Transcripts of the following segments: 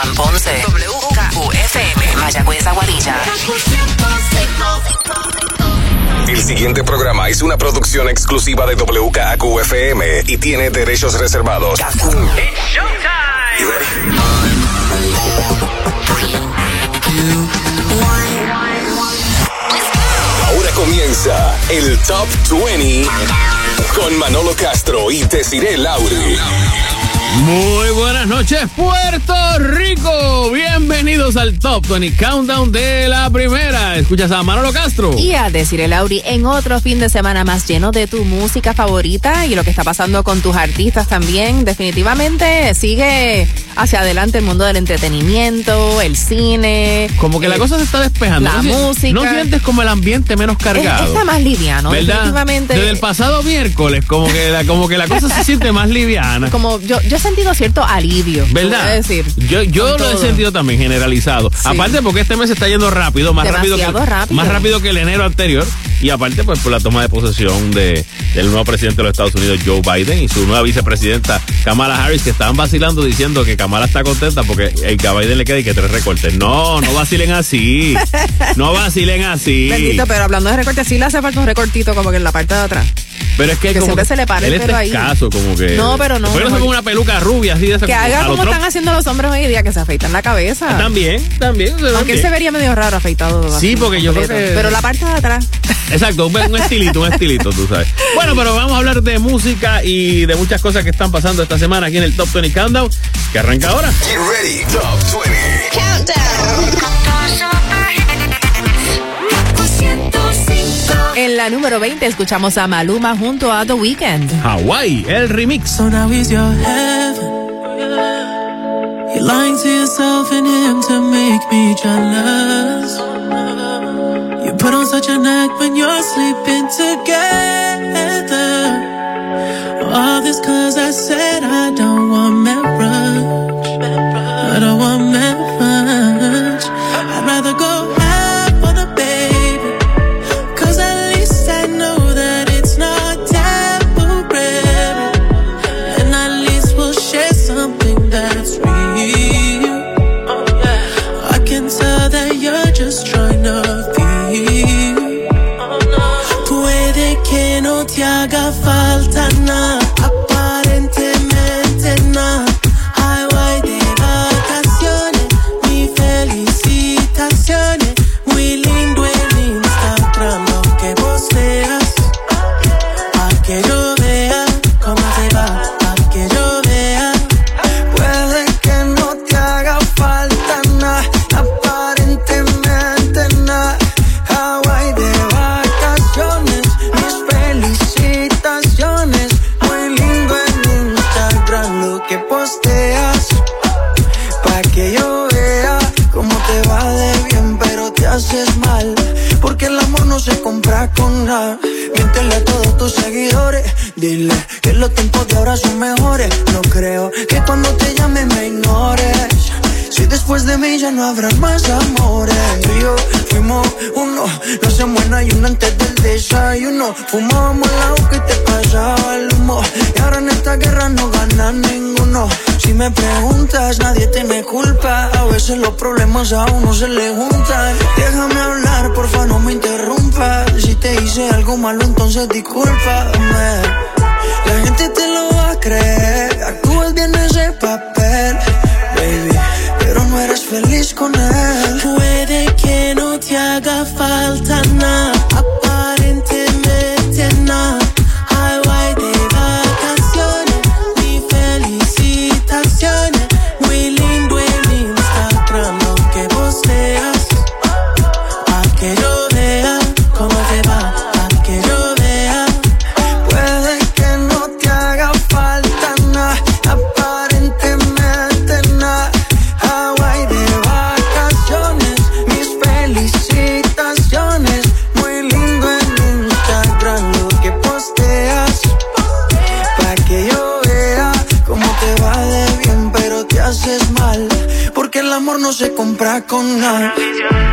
Juan Ponce. WKQFM. Mayagüez Aguadilla. El siguiente programa es una producción exclusiva de WKQFM y tiene derechos reservados. Ahora comienza el Top 20 con Manolo Castro y Desiree Lauri. Muy buenas noches, Puerto Rico. Bienvenidos al Top 20 Countdown de la primera. Escuchas a Manolo Castro. Y a decir el Lauri en otro fin de semana más lleno de tu música favorita y lo que está pasando con tus artistas también. Definitivamente sigue hacia adelante el mundo del entretenimiento, el cine. Como que la eh, cosa se está despejando. La ¿No si- música. ¿No sientes como el ambiente menos cargado? Es- está más liviano, ¿Verdad? definitivamente. Desde el pasado miércoles, como que la, como que la cosa se siente más liviana. Como yo, yo he sentido cierto alivio. ¿Verdad? decir. yo yo lo he sentido también generalizado. Sí. Aparte porque este mes está yendo rápido, más rápido, que, rápido. más rápido que el enero anterior. Y aparte, pues por la toma de posesión de, del nuevo presidente de los Estados Unidos, Joe Biden, y su nueva vicepresidenta, Kamala Harris, que estaban vacilando diciendo que Kamala está contenta porque el que a Biden le queda y que tres recortes. No, no vacilen así. No vacilen así. Bendito, pero hablando de recortes, sí le hace falta un recortito como que en la parte de atrás. Pero es que, que como siempre se le para el pelo ahí. escaso, como que. No, pero no, Pero mejor. con una peluca rubia así de esa Que haga como están haciendo los hombres hoy día, que se afeitan la cabeza. También, también. Aunque él se vería medio raro afeitado. Sí, porque yo creo que- Pero la parte de atrás. Exacto, un, un estilito, un estilito, tú sabes. Bueno, pero vamos a hablar de música y de muchas cosas que están pasando esta semana aquí en el Top 20 Countdown, que arranca ahora. Get ready, Top 20. En la número 20 escuchamos a Maluma junto a The Weeknd. Hawaii, el remix. So now he's your heaven. You're lying to yourself and him to make me jealous. Put on such a act when you're sleeping together. All this cause I said I don't se compra con nada. Miéntele a todos tus seguidores. Dile que los tiempos de ahora son mejores. No creo que cuando te llame me ignores. Si después de mí ya no habrá más amores. Tú y fuimos uno. No se muera y uno antes del desayuno. Fumábamos el agua y te pasaba el humo. Y ahora en esta guerra no gana ninguno. Si me preguntas, nadie tiene culpa. A veces los problemas a uno se le juntan. Déjame hablar, porfa, no me Si te hice algo malo, entonces discúlpame. La gente te lo va a creer. Actúas bien ese papel, baby. Pero no eres feliz con él. Puede que no te haga falta nada, con nada.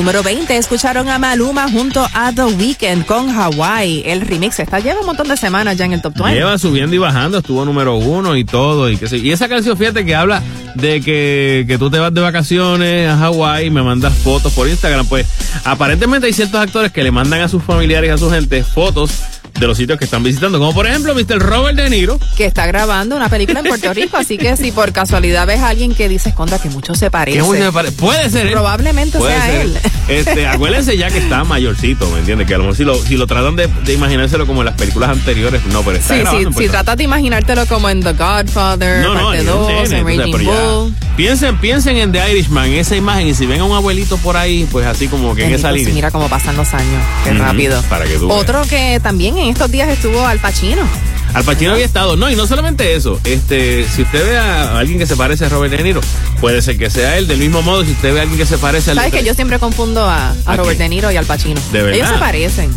Número 20 escucharon a Maluma junto a The Weeknd con Hawaii. El remix está lleva un montón de semanas ya en el top 20. Lleva subiendo y bajando, estuvo número uno y todo. Y, y esa canción, fíjate que habla de que, que tú te vas de vacaciones a Hawái y me mandas fotos por Instagram. Pues aparentemente hay ciertos actores que le mandan a sus familiares a su gente fotos de los sitios que están visitando, como por ejemplo Mr. Robert De Niro. Que está grabando una película en Puerto Rico, así que si por casualidad ves a alguien que dice, contra que mucho se parece. Puede ser él. Probablemente sea él. Este, acuérdense ya que está mayorcito, ¿me entiendes? Que a lo mejor si lo, si lo tratan de, imaginárselo como en las películas anteriores, no, pero está Sí, sí, si tratas de imaginártelo como en The Godfather, no, parte 2, en Raging Bull. Piensen, piensen en The Irishman, esa imagen, y si ven a un abuelito por ahí, pues así como que en esa línea. Mira cómo pasan los años, qué rápido. Para que Otro que también en estos días estuvo Al Pacino. Al Pacino había estado, no, y no solamente eso, este, si usted ve a alguien que se parece a Robert De Niro, puede ser que sea él, del mismo modo, si usted ve a alguien que se parece al... ¿Sabes que yo siempre confundo a, Robert De Niro y al Pacino? ¿De verdad? Ellos se parecen.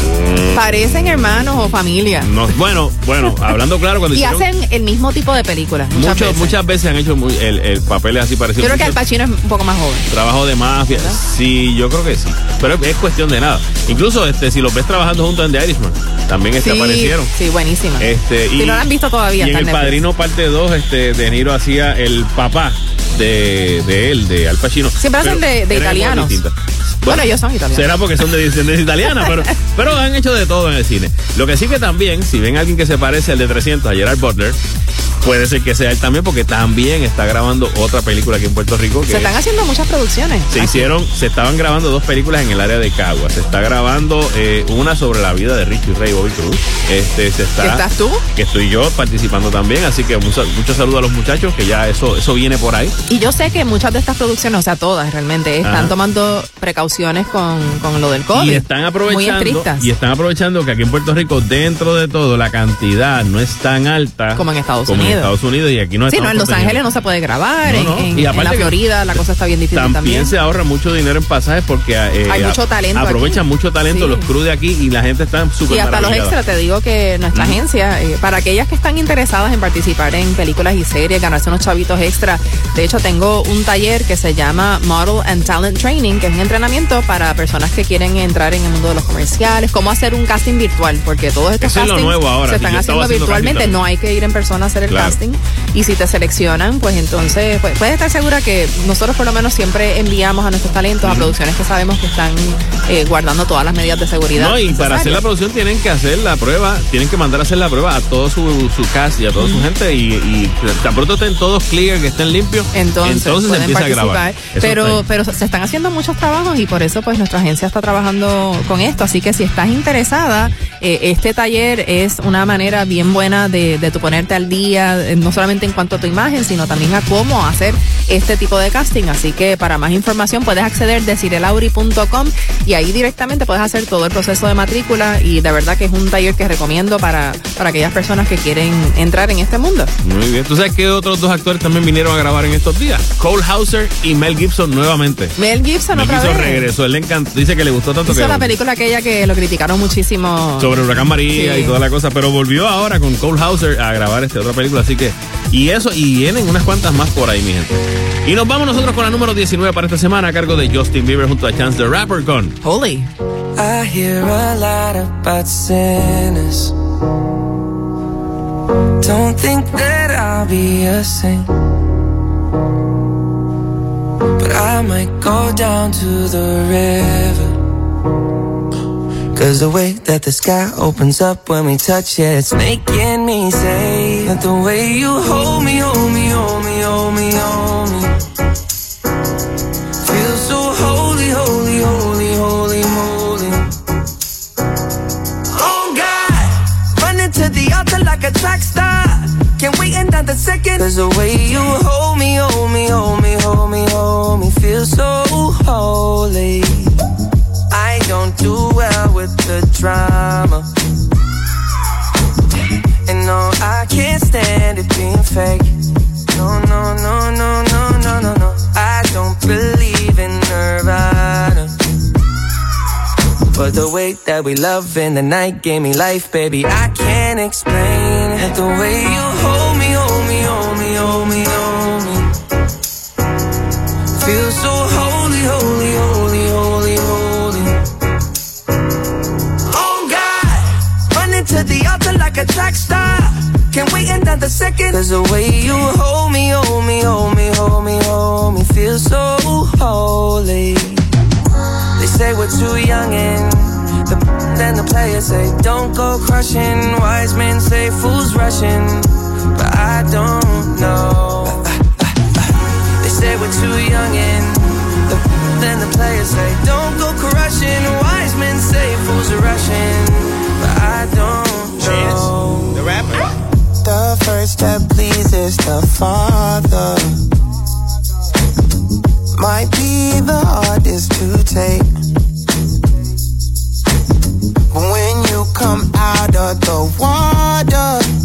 Mm. Parecen hermanos o familia. No, bueno, bueno, hablando claro cuando Y hacen el mismo tipo de películas. Muchas, veces. muchas veces han hecho muy, el, el papel así parecido. Yo creo que Al Pacino es un poco más joven. Trabajo de mafia. Sí, yo creo que sí. Pero es cuestión de nada. Incluso este, si los ves trabajando juntos en The Irishman, también este, aparecieron. Sí, buenísima. Este, y, no lo han visto todavía. Y en El Padrino parte 2, este, De Niro hacía el papá de, de él, de Al Pacino. Siempre hacen de, de italianos. Bueno, ellos son italianos. Será porque son de descendencia italiana, pero, pero han hecho de todo en el cine. Lo que sí que también, si ven a alguien que se parece al de 300, a Gerard Butler, puede ser que sea él también, porque también está grabando otra película aquí en Puerto Rico. se están haciendo muchas producciones. Se hicieron, se estaban grabando dos películas en el área de Cagua. Se está grabando eh, una sobre la vida de Richie Ray Bobby Cruz. Este, se está, ¿Estás tú? Que estoy yo participando también, así que muchos mucho saludos a los muchachos, que ya eso, eso viene por ahí. Y yo sé que muchas de estas producciones, o sea, todas realmente, están tomando precauciones con, con, lo del COVID. Y están aprovechando. Y están aprovechando que aquí en Puerto Rico, dentro de todo, la cantidad no es tan alta como en Estados como Unidos. En Estados Unidos y aquí no Sí, no, en Los Ángeles no se puede grabar, En, y la Florida la cosa está bien difícil también. También se ahorra mucho dinero en pasajes porque eh, hay mucho talento. Aprovechan mucho talento los crews de aquí y la gente está súper Y hasta los extras, te digo que nuestra agencia, eh, para aquellas que están interesadas en participar en películas y series, ganarse unos chavitos extra, de hecho tengo un taller que se llama Model and Talent Training, que es un entrenamiento para personas que quieren entrar en el mundo de los comerciales, cómo hacer un casting virtual, porque todos estos castings se están haciendo virtualmente, no hay que ir en persona a hacer el casting. Y si te seleccionan, pues entonces pues, puedes estar segura que nosotros por lo menos siempre enviamos a nuestros talentos a producciones que sabemos que están eh, guardando todas las medidas de seguridad. No, y para hacer la producción tienen que hacer la prueba, tienen que mandar a hacer la prueba a todo su, su cast y a toda su gente y, tan pronto estén todos clear, que estén limpios, entonces, entonces se empieza a grabar. pero, pero se están haciendo muchos trabajos y por eso pues nuestra agencia está trabajando con esto. Así que si estás interesada, eh, este taller es una manera bien buena de, de tu ponerte al día, eh, no solamente en cuanto a tu imagen, sino también a cómo hacer este tipo de casting. Así que para más información puedes acceder a cirelauri.com y ahí directamente puedes hacer todo el proceso de matrícula y de verdad que es un taller que recomiendo para, para aquellas personas que quieren entrar en este mundo. Muy bien. ¿Tú sabes qué otros dos actores también vinieron a grabar en estos días? Cole Hauser y Mel Gibson nuevamente. Mel Gibson Mel otra Gibson regresó. Él le encantó. Dice que le gustó tanto Hizo que... la película aquella que lo criticaron muchísimo. Sobre Huracán María y toda la cosa, pero volvió ahora con Cole Hauser a grabar esta otra película, así que... Y eso, y vienen unas cuantas más por ahí, mi gente. Y nos vamos nosotros con la número 19 para esta semana a cargo de Justin Bieber junto a Chance the Rapper con Holy. I hear a lot about sinners. Don't think that I'll be a saint. But I might go down to the river. Cause the way that the sky opens up when we touch it, it's making me say that the way you hold me, hold me, hold me, hold me, hold me. Feel so holy, holy, holy, holy, holy. Oh God, running to the altar like a track star. Can't wait another second. Cause the way you hold me, hold me, hold me, hold me, hold me, feel so holy. I don't do well with the drama. And no, I can't stand it being fake. No, no, no, no, no, no, no, no. I don't believe in Nirvana. But the way that we love in the night gave me life, baby. I can't explain it. The way you hold me, hold me, hold me, Another second. Cause the way you hold me, hold me, hold me, hold me, hold me, feel so holy. They say we're too young and the then the players say don't go crushing. Wise men say fools rushing, but I don't know. They say we're too young and the then the players say don't go crushing. Wise men say fools rushing, but I don't First step pleases the Father. Might be the hardest to take. When you come out of the water,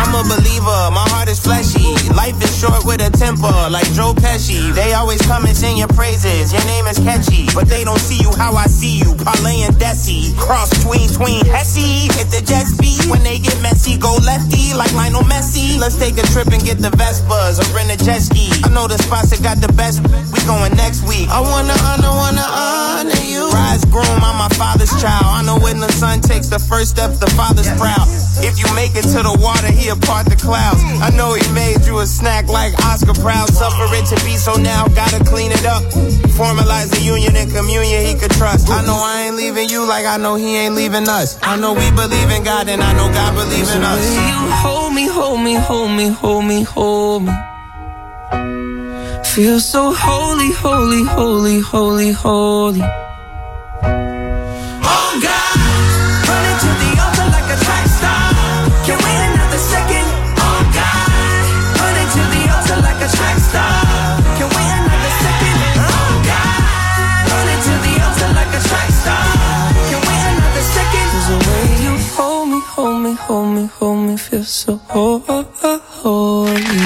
I'm a believer, my heart is fleshy. Life is short with a temper, like Joe Pesci. They always come and sing your praises, your name is catchy. But they don't see you how I see you, Parlay and Desi. Cross between, tween, Hesse. Hit the jet speed when they get messy, go lefty like Lionel Messi. Let's take a trip and get the Vespas or rent a jet ski. I know the spots that got the best, we going next week. I wanna honor, wanna honor you. Rise groom, I'm my father's child. I know when the son takes the first step, the father's proud. If you make it to the water, he apart the clouds. I know he made you a snack like Oscar Proud. Suffer it to be so now, gotta clean it up. Formalize the union and communion he could trust. I know I ain't leaving you like I know he ain't leaving us. I know we believe in God and I know God believe in us. You hold me, hold me, hold me, hold me, hold me. Feel so holy, holy, holy, holy, holy. Hold me, hold me, feel so holy.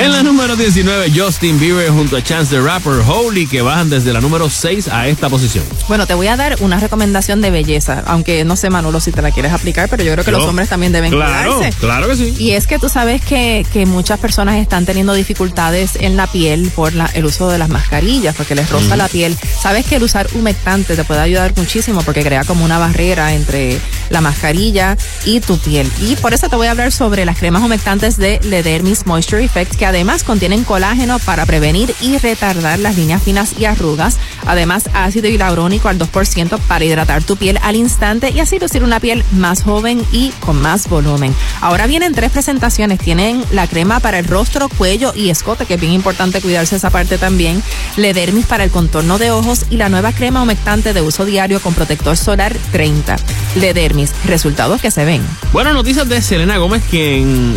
En la número 19, Justin Bieber junto a Chance the Rapper, Holy, que bajan desde la número 6 a esta posición. Bueno, te voy a dar una recomendación de belleza, aunque no sé, Manolo, si te la quieres aplicar, pero yo creo que Yo- los hombres también deben Claro, cuidarse. claro que sí. Y es que tú sabes que, que muchas personas están teniendo dificultades en la piel por la- el uso de las mascarillas, porque les roza la piel. Sabes que el usar humectante te puede ayudar muchísimo porque crea como una barrera entre la mascarilla y tu piel. Y por eso te voy a hablar sobre las cremas humectantes de Ledermis Moisture Effect, que además contienen colágeno para prevenir y retardar las líneas finas y arrugas. Además, ácido hialurónico al 2% para hidratar tu piel al instante y así lucir una piel más joven y con más volumen. Ahora vienen tres presentaciones. Tienen la crema para el rostro, cuello y escote, que es bien importante cuidarse esa parte también. Ledermis para el contorno de ojos y la nueva crema humectante de uso diario con protector solar 30. Ledermis, resultados que se ven. Bueno, noticias de Selena Gómez, que en,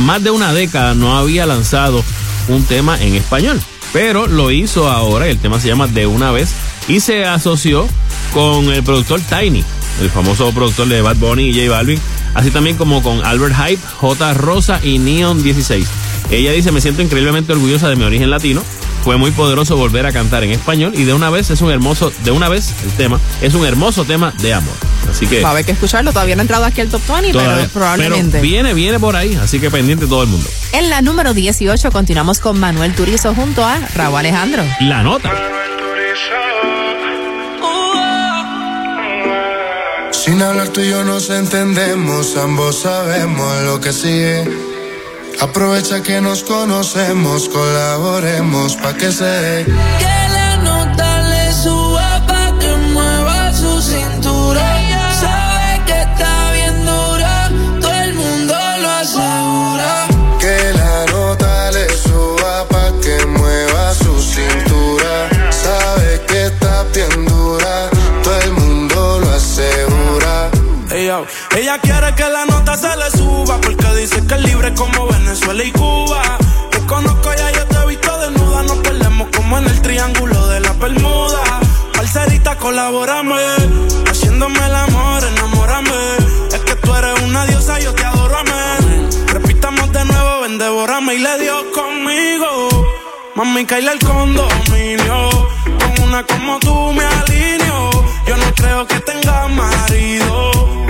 más de una década no había lanzado un tema en español, pero lo hizo ahora, el tema se llama De una vez, y se asoció con el productor Tiny, el famoso productor de Bad Bunny y J Balvin, así también como con Albert Hype, J. Rosa y Neon 16. Ella dice, me siento increíblemente orgullosa de mi origen latino. Fue muy poderoso volver a cantar en español y de una vez es un hermoso, de una vez el tema, es un hermoso tema de amor. Así que Va a haber que escucharlo. Todavía no ha entrado aquí al top 20, Todavía- pero probablemente. pero viene, viene por ahí, así que pendiente todo el mundo. En la número 18 continuamos con Manuel Turizo junto a Raúl Alejandro. La nota. Sin hablar tú y yo nos entendemos, ambos sabemos lo que sigue. Aprovecha que nos conocemos, colaboremos pa' que se Bermuda. Parcerita, colabórame. Haciéndome el amor, enamórame. Es que tú eres una diosa, yo te adoro, amén. Repitamos de nuevo, ven, devórame y le dio conmigo. Mami, caíle el condominio. Con una como tú me alineo. Yo no creo que tenga marido.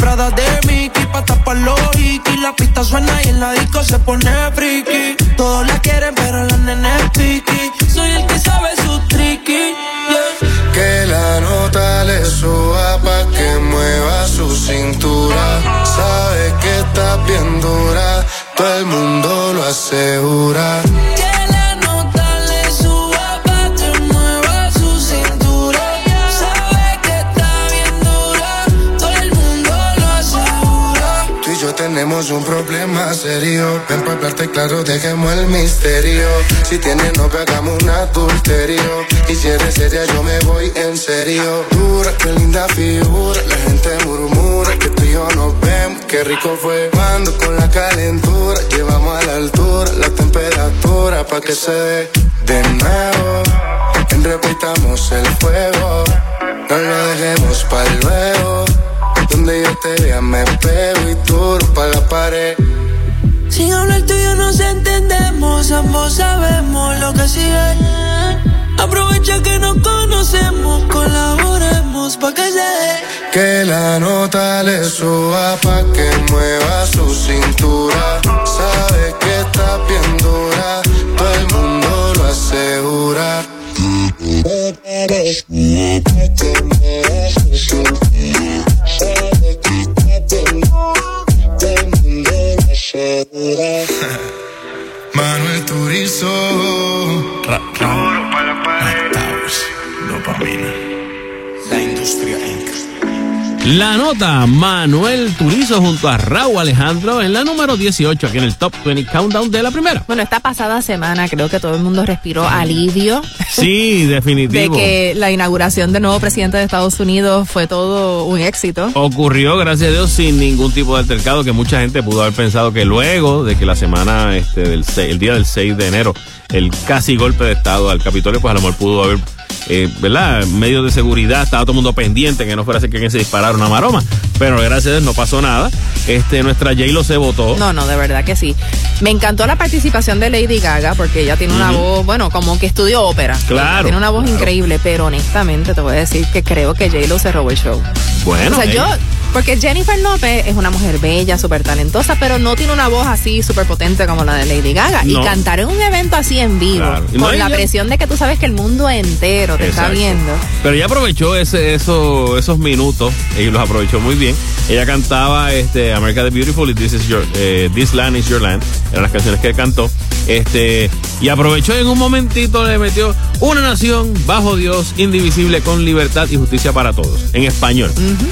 Prada de Mickey pa' tapar los hikis. La pista suena y en la disco se pone friki. Todos la quieren, pero la nene es piqui. Soy el que sabe su tricky. Que la nota le suba pa' que mueva su cintura. Sabe que está bien dura, todo el mundo lo asegura. Tenemos un problema serio. Ven pa' hablarte claro, dejemos el misterio. Si tienes novia, hagamos un adulterio. Y si eres seria, yo me voy en serio. Dura, qué linda figura. La gente murmura que tú y yo nos vemos. Qué rico fue cuando con la calentura llevamos a la altura la temperatura pa' que se dé de nuevo. En repitamos el fuego. No lo dejemos para luego. Donde yo te vea me pego y tú pa' la pared. Sin hablar tú y yo nos entendemos, ambos sabemos lo que sigue. Aprovecha que nos conocemos, colaboremos pa' que se dé. Que la nota le suba pa' que mueva su cintura. Sabe que está bien dura, todo el mundo lo asegura. La nota Manuel Turizo junto a Raúl Alejandro en la número 18 aquí en el Top 20 Countdown de la primera. Bueno, esta pasada semana creo que todo el mundo respiró alivio Sí, de definitivo. que la inauguración del nuevo presidente de Estados Unidos fue todo un éxito. Ocurrió, gracias a Dios, sin ningún tipo de altercado, que mucha gente pudo haber pensado que luego de que la semana, este, del se- el día del 6 de enero, el casi golpe de Estado al Capitolio, pues a lo mejor pudo haber, eh, ¿verdad? Medios de seguridad, estaba todo el mundo pendiente, que no fuera así que se disparara una maroma. Pero gracias a Dios no pasó nada. Este, nuestra J-Lo se votó. No, no, de verdad que sí. Me encantó la participación de Lady Gaga porque ella tiene una voz, bueno, como que estudió ópera. Claro, Tiene una voz claro. increíble, pero honestamente te voy a decir que creo que J-Lo se robó el show. Bueno, o sea, yo, porque Jennifer López es una mujer bella, súper talentosa, pero no tiene una voz así súper potente como la de Lady Gaga. No. Y cantar en un evento así en vivo, Claro. Con no, la presión de que tú sabes que el mundo entero te está viendo. Pero ella aprovechó ese, eso, esos minutos y los aprovechó muy bien. Ella cantaba este, America the Beautiful y This, is your, eh, This Land is Your Land. Eran las canciones que cantó. Este, y aprovechó en un momentito, le metió una nación bajo Dios, indivisible, con libertad y justicia para todos. En español.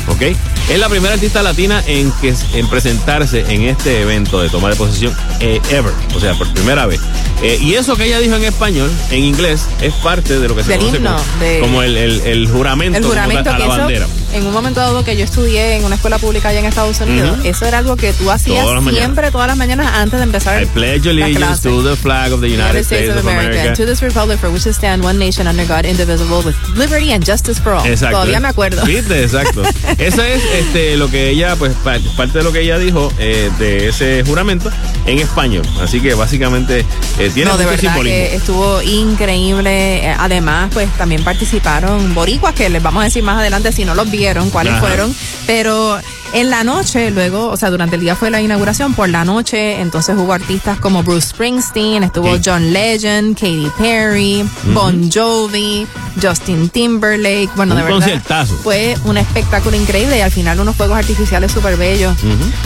¿Ok? Es la primera artista latina en, que, en presentarse en este evento de toma de posesión eh, ever. O sea, por primera vez. Eh, y eso que ella dijo en español, en inglés, es parte de lo que se Del conoce himno, como, de- como el, el- el juramento, El juramento a la bandera. En un momento dado que yo estudié en una escuela pública allá en Estados Unidos, Ujú. eso era algo que tú hacías Todas siempre, todas las mañanas antes de empezar I pledge allegiance to the flag of the United, States, of America. and to this republic for which it stand one nation under God, indivisible, with liberty and justice for all. Exacto. Todavía me acuerdo. ¿Viste? Exacto. Eso es este, lo que ella, pues, pa- parte de lo que ella dijo eh, de ese juramento en español. Así que básicamente eh, tiene no, de verdad simbolismo. que estuvo increíble. Eh, Además, pues también participaron boricuas, que les vamos a decir más adelante si no los vieron, cuáles Ajá. fueron. Pero en la noche, luego, o sea, durante el día fue la inauguración, por la noche, entonces hubo artistas como Bruce Springsteen, estuvo. John Legend, Katy Perry, Bon Jovi, Justin Timberlake. Bueno, Un de verdad. conciertazo. Fue un espectáculo increíble y al final unos fuegos artificiales súper bellos.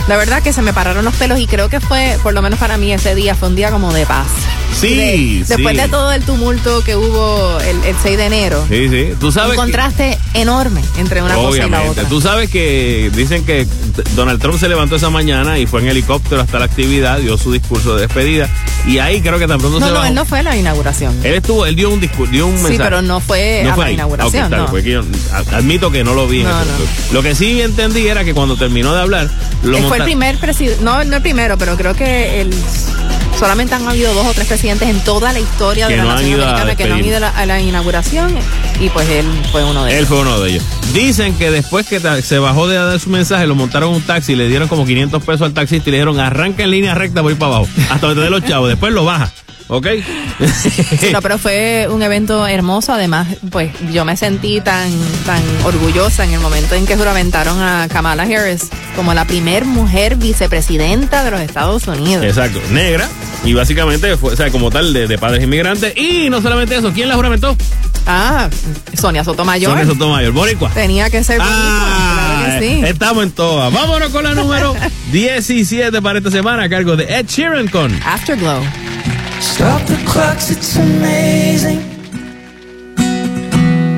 La verdad que se me pararon los pelos y creo que fue, por lo menos para mí, ese día fue un día como de paz. Sí, Después sí. de todo el tumulto que hubo el, el 6 de enero. Sí, sí. Tú sabes un que- contraste enorme entre una cosa y la otra. Tú sabes que dicen que Donald Trump se levantó esa mañana y fue en helicóptero hasta la actividad, dio su discurso de despedida y ahí creo que tan pronto No, se no, bajó. él no fue a la inauguración. Él estuvo, él dio un discurso, dio un Sí, mensaje. pero no fue a la ahí. inauguración, no. fue que yo a- admito que no lo vi. en No, ese no. momento. Lo que sí entendí era que cuando terminó de hablar, lo Él fue el primer presidente, no, no el primero, pero creo que el, solamente han habido dos o tres presidentes en toda la historia Que de la no nación americana que no han ido a la, a la inauguración y pues él fue uno de Él ellos. fue uno de ellos. Dicen que después que se bajó de dar su mensaje, lo montaron un taxi, le dieron como 500 pesos al taxista y le dijeron arranca en línea recta ir para abajo, hasta donde te dé los chavos, después lo baja, ¿ok? Sí, no, pero fue un evento hermoso. Además, pues yo me sentí tan, tan orgullosa en el momento en que juramentaron a Kamala Harris como la primer mujer vicepresidenta de los Estados Unidos. Exacto, negra. Y básicamente fue, o sea, como tal, de, de padres inmigrantes. Y no solamente eso, ¿quién la juramentó? Ah, Sonia Sotomayor. Sonia Sotomayor, Boricua. Tenía que ser boricua, Ah, claro que sí. Estamos en todas. Vámonos con la número 17 para esta semana a cargo de Ed Sheeran con Afterglow. Stop the clocks, it's amazing.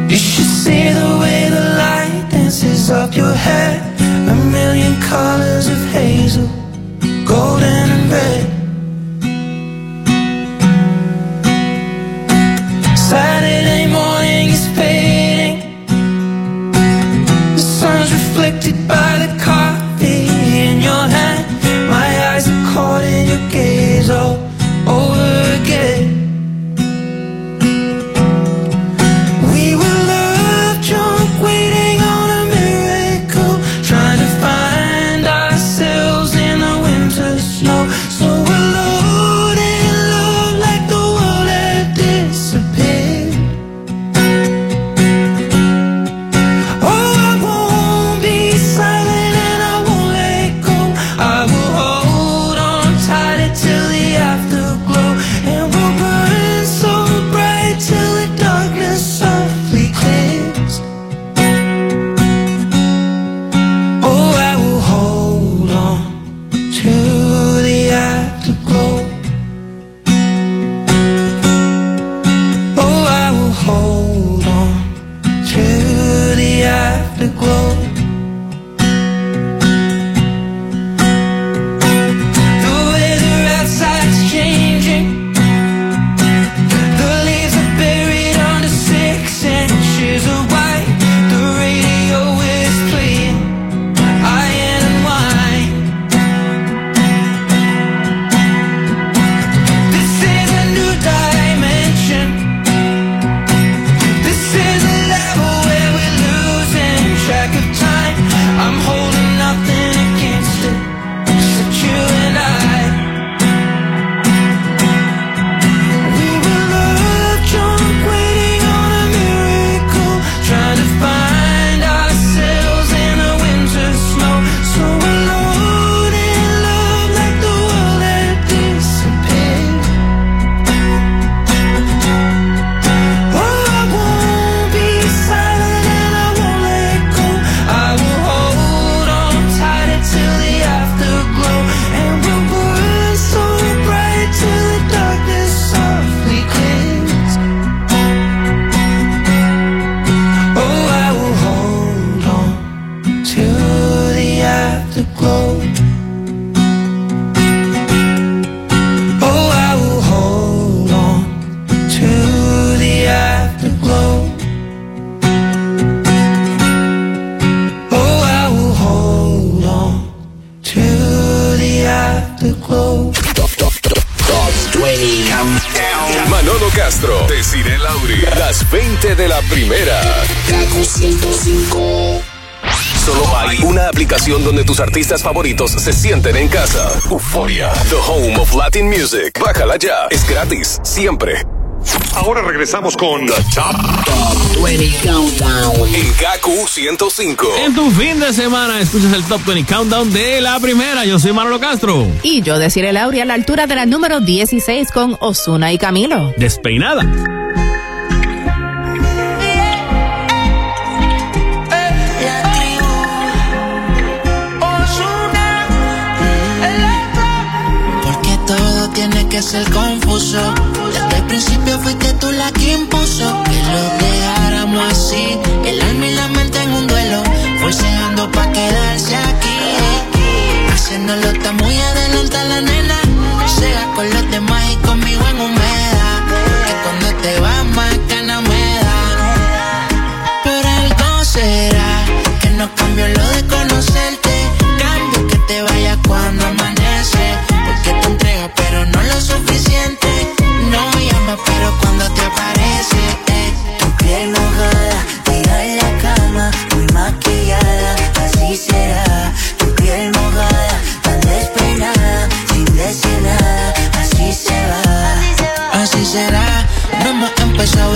You should see the way the light dances up your hair. A million colors of hazel, golden and red. Donde tus artistas favoritos se sienten en casa. Euforia, the home of Latin music. Bájala ya, es gratis, siempre. Ahora regresamos con The Top, 20 Countdown en KQ 105. En tu fin de semana escuchas el Top 20 Countdown de la primera. Yo soy Manolo Castro. Y yo deciré Lauri a la altura de la número 16 con Osuna y Camilo. Despeinada. Ozuna, el confuso. Desde el principio fuiste tú la que impuso que lo dejáramos así. El alma y la mente en un duelo, forceando pa' quedarse aquí. Haciéndolo está muy adelante la nena. Sea con los demás y conmigo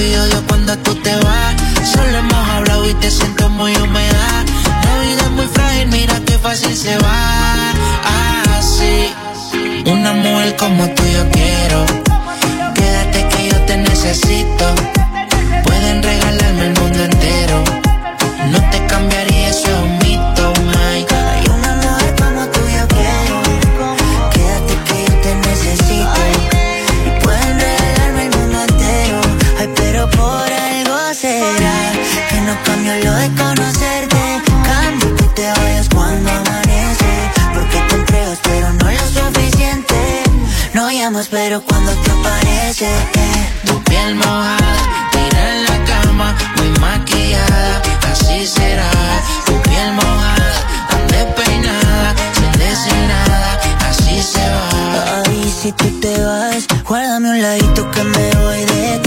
y odio cuando tú te vas. Solo hemos hablado y te siento muy humedad. La vida es muy frágil, mira qué fácil se va. Así. Una mujer como tú yo quiero. Quédate que yo te necesito. Pero cuando te aparece. Tu piel mojada, tira en la cama, muy maquillada, así será. Tu piel mojada, tan despeinada, sin decir nada, así se va. Ay, si tú te vas, guárdame un ladito que me voy detrás.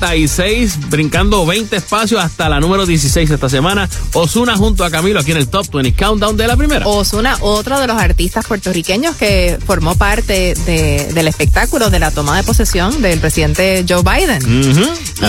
36, brincando 20 espacios hasta la número 16 esta semana. Osuna junto a Camilo aquí en el Top 20 Countdown de la primera. Osuna, otro de los artistas puertorriqueños que formó parte de- del espectáculo de la toma de posesión del presidente Joe Biden.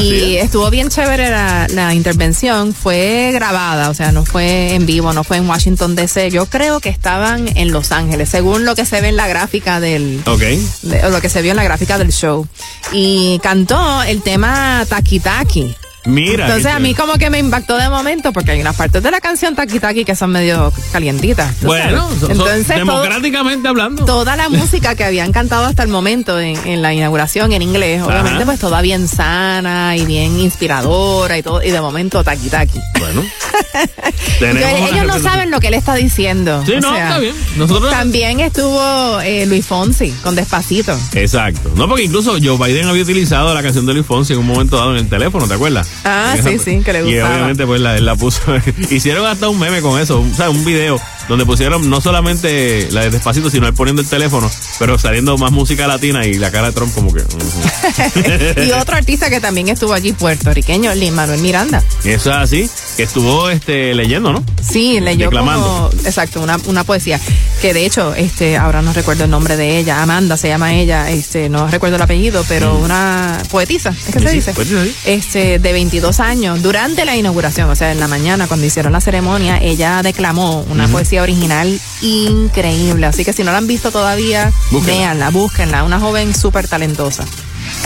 Y es. estuvo bien chévere la, la intervención. Fue grabada, o sea, no fue en vivo, no fue en Washington DC. Yo creo que estaban en Los Ángeles, según lo que se ve en la gráfica del, Ok. de- o lo que se vio en la gráfica del show. Y cantó el tema Taki Taki. Mira. Entonces a mí como que me impactó de momento porque hay unas partes de la canción Taki Taki que son medio calientitas. ¿tú Bueno, so- so- Entonces todo- democráticamente hablando. toda la música que habían cantado hasta el momento en, en la inauguración en inglés, obviamente Ajá. pues toda bien sana y bien inspiradora y todo, y de momento Taki Taki. Bueno. Ellos no saben lo que él está diciendo. Sí, O no, sea, está bien. Nosotros. También estuvo eh, Luis Fonsi con Despacito. Exacto. No, porque incluso Joe Biden había utilizado la canción de Luis Fonsi en un momento dado en el teléfono, ¿te acuerdas? Ah, sí, sí, que le Y gustaba. obviamente pues la, la puso. Hicieron hasta un meme con eso, o sea, un video donde pusieron no solamente la de Despacito, sino él poniendo el teléfono, pero saliendo más música latina y la cara de Trump como que... y otro artista que también estuvo allí, puertorriqueño, Lin Manuel Miranda. Eso es así, que estuvo este leyendo, ¿no? Sí, leyó Declamando. como, exacto, una, una poesía. Que de hecho, este, ahora no recuerdo el nombre de ella, Amanda se llama ella, este, no recuerdo el apellido, pero una poetisa, ¿es que Mm. Sí, se dice? poetisa, sí. Este, de 22 años, durante la inauguración, o sea, en la mañana, cuando hicieron la ceremonia, ella declamó una poesía original increíble. Así que si no la han visto todavía, Búsquenla. véanla, búsquenla, una joven súper talentosa.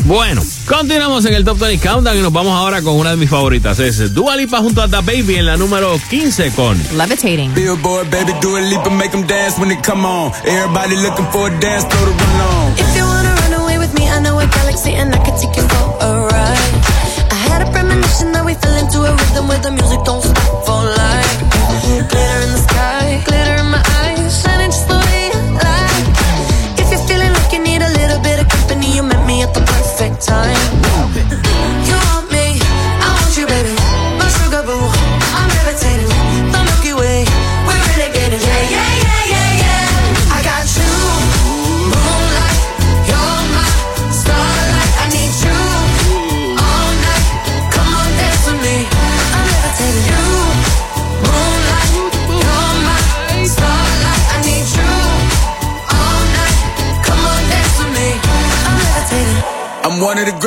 Bueno, continuamos en el Top 20 Countdown y nos vamos ahora con una de mis favoritas. Es Dua Lipa junto a The Baby en la número 15 con Levitating. Billboard, baby, do a leap and make them dance when they come on. Everybody looking for a dance, throw the run on. If you wanna run away with me, I know a galaxy and I can take you for a ride. I had a premonition that we fell into a rhythm where the music don't stop for life. Glitter in the sky,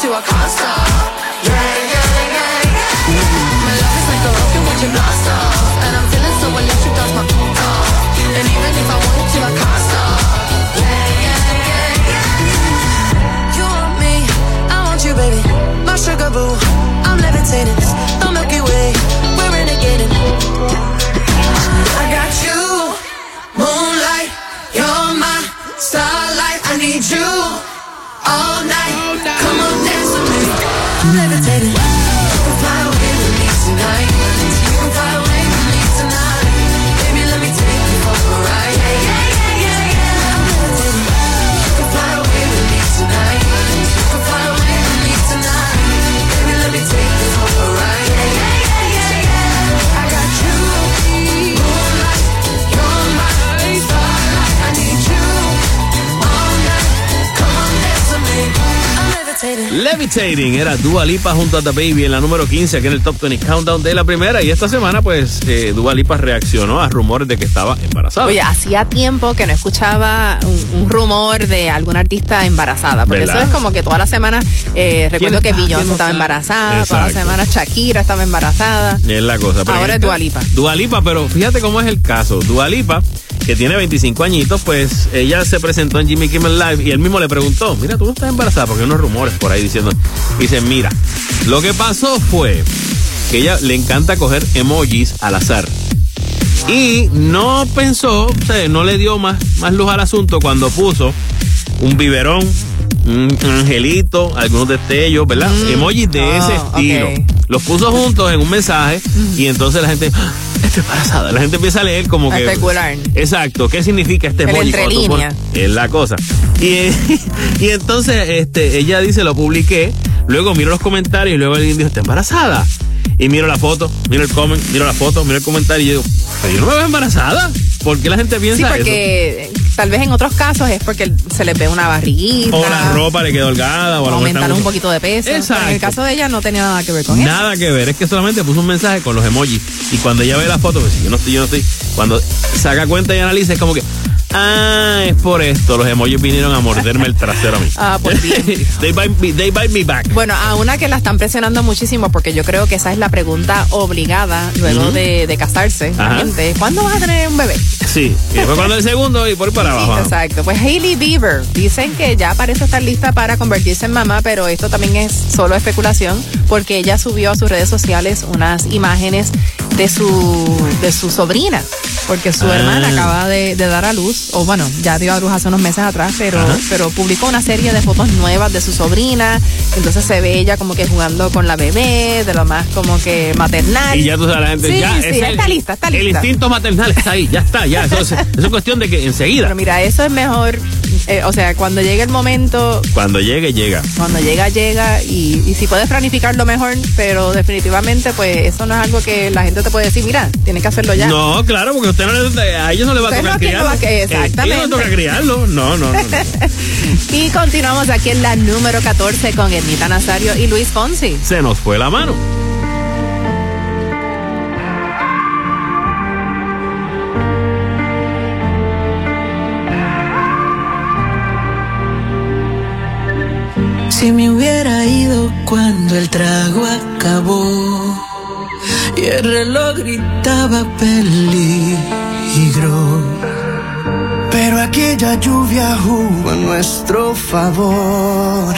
To. Yeah, yeah, yeah, yeah. My love is like a rocket, blast off. And I'm feeling so electric. And even if I wanted to, I can't stop. Yeah, yeah, yeah, yeah. You want me, I want you, baby. My sugar boo, I'm levitating. The Milky Way, we're renegading. I got you, moonlight. You're my starlight. I need you all night. Levitating. Era Dua Lipa junto a The Baby en la número 15 aquí en el Top 20 Countdown de la primera. Y esta semana, pues, eh, Dua Lipa reaccionó a rumores de que estaba embarazada. Oye, hacía tiempo que no escuchaba un, un rumor de alguna artista embarazada, porque ¿Verdad? eso es como que todas las semanas, eh, recuerdo que ¿Quién- Beyoncé no estaba embarazada, todas las Exacto. semanas Shakira estaba embarazada. Es la cosa. Pero Ahora es Dua Lipa. Dua Lipa, pero fíjate cómo es el caso. Dua Lipa, que tiene 25 añitos, pues ella se presentó en Jimmy Kimmel Live y él mismo le preguntó, mira, tú no estás embarazada, porque hay unos rumores por ahí diciendo, dice, mira, lo que pasó fue que ella le encanta coger emojis al azar. Y no pensó, o sea, no le dio más, más luz al asunto cuando puso un biberón, un angelito, algunos destellos, ¿verdad? Emojis de ese Oh, estilo. Los puso juntos en un mensaje y entonces la gente, "Ah, Está embarazada. La gente empieza a leer como que. especular. Exacto. ¿Qué significa este El emoji? Es la cosa. Y, y entonces este, ella dice, lo publiqué. Luego miro los comentarios y luego alguien dijo, ¿está embarazada? Y miro la foto, miro el comment, miro la foto, miro el comentario y yo digo, pero yo no me veo embarazada. ¿Por qué la gente Sí, piensa eso? porque eh, tal vez en otros casos es porque se les ve una barriguita. O la ropa le quedó holgada o aumentaron un poquito de peso. Pero en Exacto. el caso de ella no tenía nada que ver con eso. Nada que ver, es que solamente puso un mensaje con los emojis. Y cuando ella ve la foto, pues yo no estoy, yo no estoy. Cuando saca cuenta y analiza, es como que, ah, es por esto. Los emojis vinieron a morderme el trasero a mí. Ah, pues bien. they, bite me, they bite me back. Bueno, a una que la están presionando muchísimo, porque yo creo que esa es la pregunta obligada luego de, de casarse. La Ajá. gente, ¿cuándo vas a tener un bebé? Sí, y después cuando el segundo y por ahí para abajo. Exacto. Pues Hailey Bieber dicen que ya parece estar lista para convertirse en mamá, pero esto también es solo especulación porque ella subió a sus redes sociales unas imágenes de su de su sobrina, porque su Ah. hermana acaba de, de dar a luz, o bueno, ya dio a luz hace unos meses atrás, pero Ajá. pero publicó una serie de fotos nuevas de su sobrina, entonces se ve ella como que jugando con la bebé, de lo más como que maternal. Y ya tú sabes, la gente Sí, ya. sí, es el- está lista, está El lista. instinto maternal está ahí, ya está, ya. Eso es, eso es cuestión de que enseguida. Pero mira, eso es mejor, eh, o sea, cuando llegue el momento, Cuando llegue, llega. cuando llega, llega y, y si puedes planificarlo mejor, pero definitivamente pues eso no es algo que la gente te puede decir, mira, tienes que hacerlo ya. No, claro, porque usted no le, a ellos no le va a tocar no, ¿quién lo criarlo. Eh, exactamente. no toca criarlo. No, no, no. no. Y continuamos aquí en la número 14 con Ernita Nazario y Luis Fonsi. Se nos fue la mano. Si me hubiera ido cuando el trago acabó y el reloj gritaba peligro. Aquella lluvia jugó en nuestro favor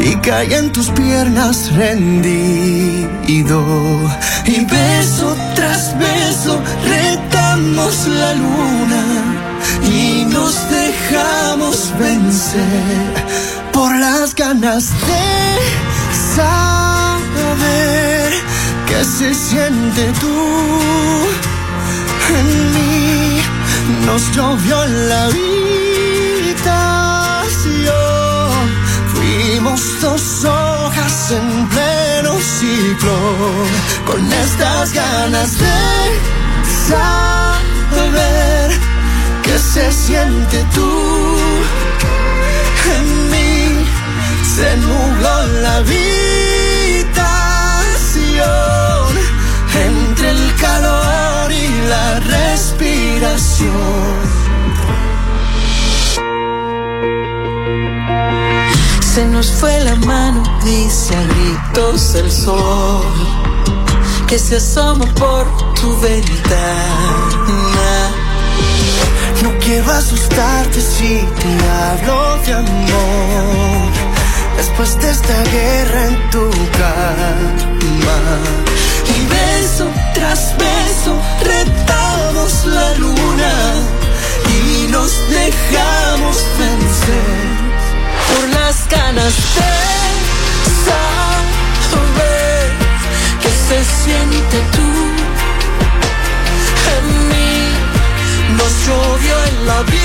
y caí en tus piernas rendido. Y beso tras beso retamos la luna y nos dejamos vencer por las ganas de saber qué se siente tú en mí. Nos llovió en la habitación. Fuimos dos hojas en pleno ciclo. Con estas ganas de saber qué se siente tú en mí. Se nubló la habitación Se nos fue la mano, dice a gritos el sol, que se asoma por tu ventana. No quiero asustarte si te hablo de amor. Después de esta guerra en tu cama. Y beso tras beso la luna y nos dejamos vencer por las ganas de saber qué se siente tú en mí. Nos llovió en la habitación,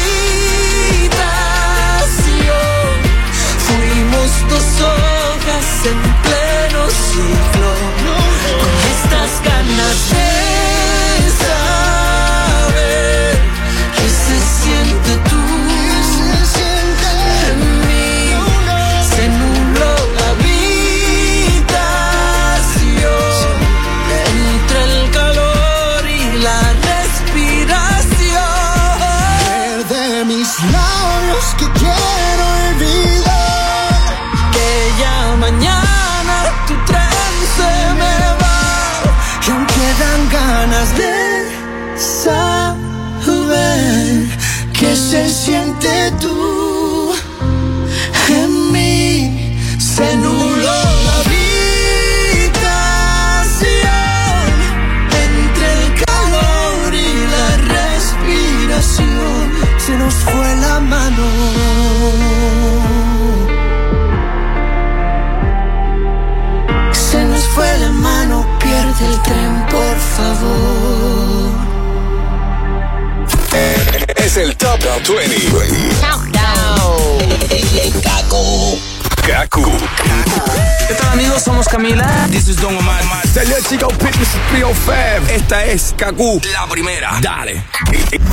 fuimos dos hojas en pleno ciclo con estas ganas de saber Top 20. Kaku. ¿Qué tal amigos? Somos Camila. This is Don Omar. Salut Chico Pit, this is 305. Esta es Kaku. La primera. Dale.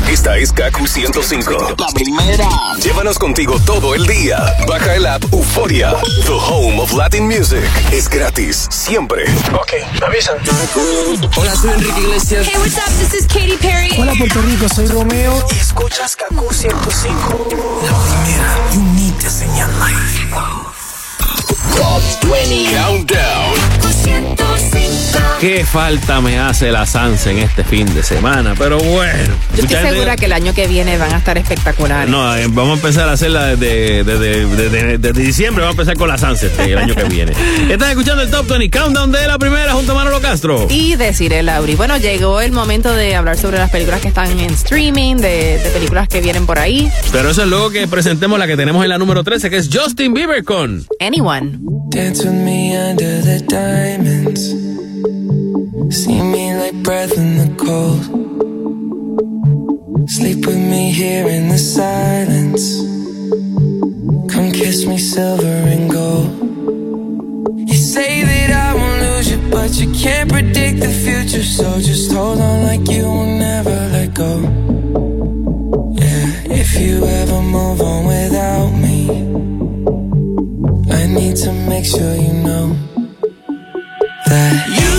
Esta es Kaku 105. La primera. Llévanos contigo todo el día. Baja el app Euforia. The home of Latin music. Es gratis, siempre. Ok, me avisan. Hola, soy Enrique Iglesias. Hey, what's up? This is Katy Perry. Hola Puerto Rico, soy Romeo. Y escuchas Kaku 105. La primera. You need to señal life. Top 20. Countdown. Qué falta me hace la Sansa en este fin de semana, pero bueno. Yo estoy segura que el año que viene van a estar espectaculares. No, eh, vamos a empezar a hacerla desde, desde, desde- desde diciembre. Vamos a empezar con la Sunset el año que viene. Estás escuchando el Top 20 Countdown de la primera junto a Manolo Castro. Y decir el Lauri. Bueno, llegó el momento de hablar sobre las películas que están en streaming, de, de películas que vienen por ahí. Pero eso es luego que presentemos la que tenemos en la número 13, que es Justin Bieber con Anyone. Dance with me under the diamonds. See me like breath in the cold. Sleep with me here in the silence. Come kiss me silver and gold. You say that I won't lose you, but you can't predict the future. So just hold on like you will never let go. Yeah, if you ever move on make sure you know that you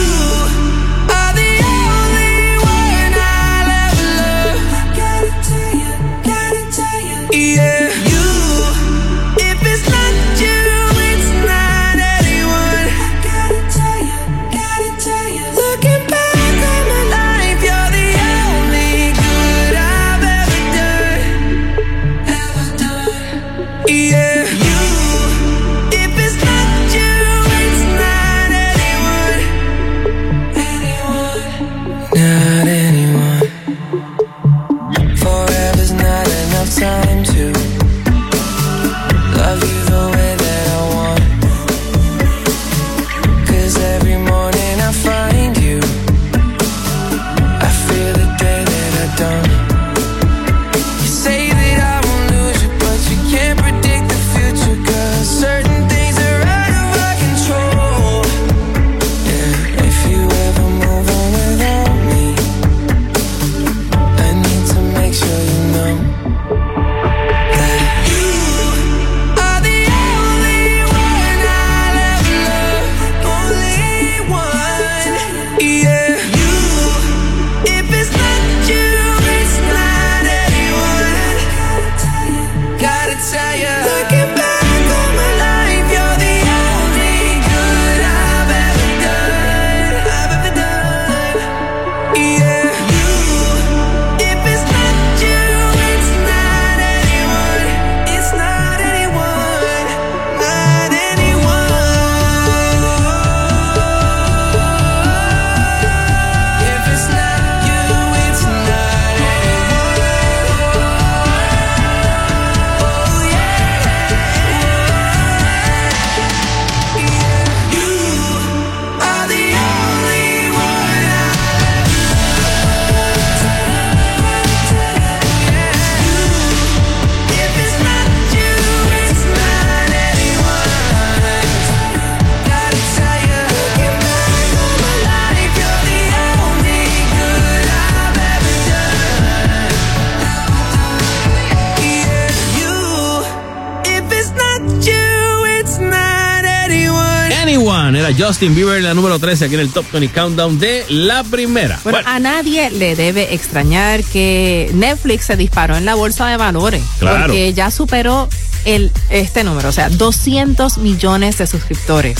Justin Bieber, la número 13, aquí en el Top 20 Countdown de la primera. Bueno, a nadie le debe extrañar que Netflix se disparó en la bolsa de valores. Claro. Porque ya superó el, este número, o sea, 200 millones de suscriptores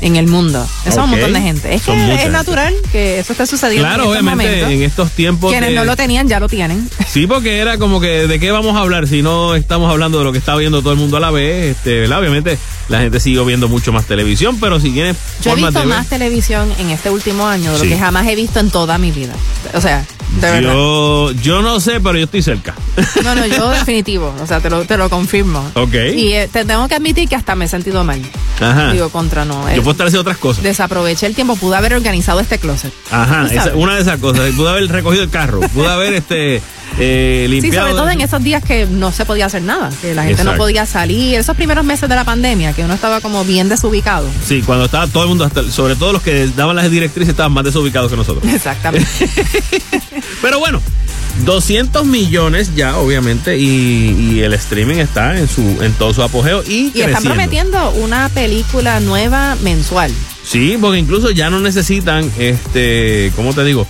en el mundo. Eso es un montón de gente. Es Son que muchas. es natural que eso esté sucediendo Claro, en estos obviamente momentos. en estos tiempos. Quienes no lo tenían ya lo tienen. Sí, porque era como que de qué vamos a hablar si no estamos hablando de lo que está viendo todo el mundo a la vez. Este, ¿verdad? Obviamente la gente sigue viendo mucho más televisión, pero si tienes Yo he visto más televisión en este último año de lo Sí. que jamás he visto en toda mi vida. O sea, de verdad. Yo, yo no sé, pero yo estoy cerca. No, no, yo definitivo. O sea, te lo, te lo confirmo. Ok. Y eh, te tengo que admitir que hasta me he sentido mal. Ajá. Digo, contra no. eh, Yo puedo estar haciendo otras cosas. Desaproveché el tiempo. Pude haber organizado este closet. Ajá, esa- una de esas cosas. Pude haber recogido el carro, pude haber este eh, Sí, sobre todo en esos días que no se podía hacer nada, que la gente no podía salir, esos primeros meses de la pandemia, que uno estaba como bien desubicado. Sí, cuando estaba todo el mundo, hasta- sobre todo los que daban las directrices, estaban más desubicados que nosotros. Exactamente. Pero bueno, 200 millones ya, obviamente, y, y el streaming está en su en todo su apogeo y, Y están prometiendo una película nueva mensual. Sí, porque incluso ya no necesitan, este, ¿cómo te digo?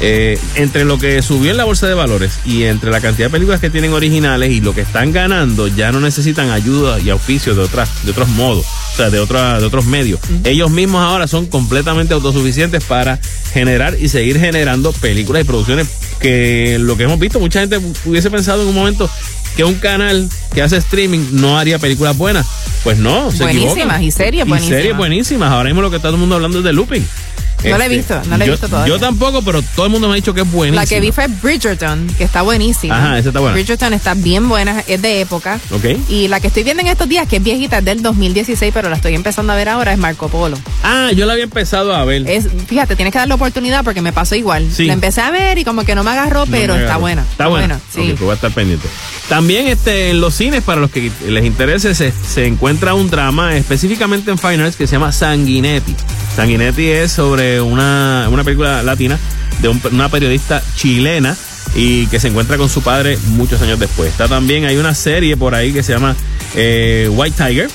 Eh, entre lo que subió en la bolsa de valores y entre la cantidad de películas que tienen originales y lo que están ganando, ya no necesitan ayuda y auspicio de otras, de otros modos, o sea, de otra, de otros medios. Ellos mismos ahora son completamente autosuficientes para generar y seguir generando películas y producciones que lo que hemos visto, mucha gente hubiese pensado en un momento que un canal que hace streaming no haría películas buenas. Pues no, se Buenísimas, equivocan. y series Y buenísimas. series buenísimas. Ahora mismo lo que está todo el mundo hablando es de Looping. No la he visto, no la he yo, visto todavía. Yo tampoco, pero todo el mundo me ha dicho que es buenísima. La que vi fue Bridgerton, que está buenísima. Ajá, esa está buena. Bridgerton está bien buena, es de época. Ok. Y la que estoy viendo en estos días, que es viejita, es del 2016, pero la estoy empezando a ver ahora, es Marco Polo. Ah, yo la había empezado a ver. Es, fíjate, tienes que darle oportunidad porque me pasó igual. Sí. La empecé a ver y como que no me agarró, No pero está buena. Está buena. sí. Ok, pues voy a estar pendiente. También este, en los cines, para los que les interese, se, se encuentra un drama específicamente en Fine que se llama Sanguinetti. Sanguinetti es sobre una, una película latina de un- una periodista chilena y que se encuentra con su padre muchos años después. Está también, hay una serie por ahí que se llama eh, White Tiger.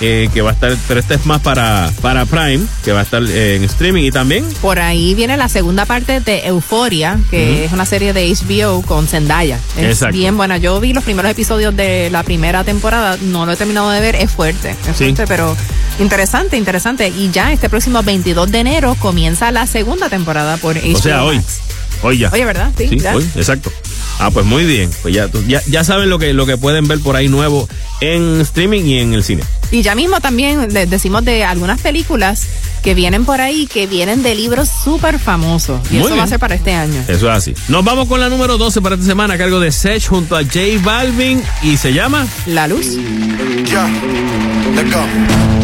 Eh, que va a estar, pero esta es más para, para Prime, que va a estar eh, en streaming y también Por ahí viene la segunda parte de Euforia, que es una serie de HBO con Zendaya. Es Exacto. bien buena. Yo vi los primeros episodios de la primera temporada, no lo he terminado de ver, es fuerte, es Sí. fuerte, pero interesante, interesante. Y ya este próximo 22 de enero comienza la segunda temporada por HBO. O sea. Max. Hoy ya. Oye, ¿verdad? Sí, ya. hoy, exacto. Ah, pues muy bien. Pues ya, ya, ya saben lo que, lo que pueden ver por ahí nuevo en streaming y en el cine. Y ya mismo también les decimos de algunas películas que vienen por ahí, que vienen de libros súper famosos. Y Muy eso va a ser para este año. Eso es así. Nos vamos con la número 12 para esta semana a cargo de Sech junto a J Balvin y se llama La Luz. Ya, let's go.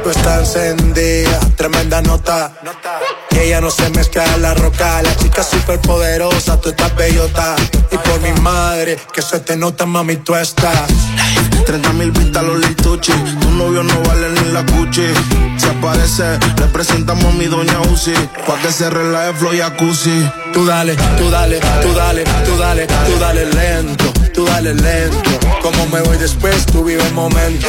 disco está encendida, tremenda nota. Y ella no se mezcla en la roca. La chica super poderosa, tú estás bellota. Y por mi madre, que se te nota, mami, tú estás. 30 mil vistas los lituchi. Tu novio no vale ni la cuchi. Se aparece, le presentamos a mi doña Uzi. Pa' que se relaje flow jacuzzi. Tú dale, tú dale, tú dale, tú dale, tú dale lento, tú dale lento. Como me voy después, tú vive el momento.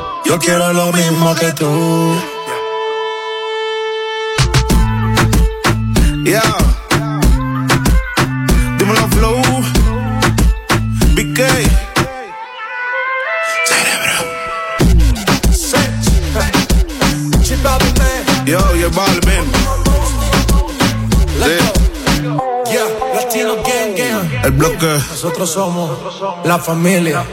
Yo quiero lo mismo que tú. Yeah. Dímelo, Flow. Big K. Yo, yo, Balvin. El bloque. Nosotros somos la familia.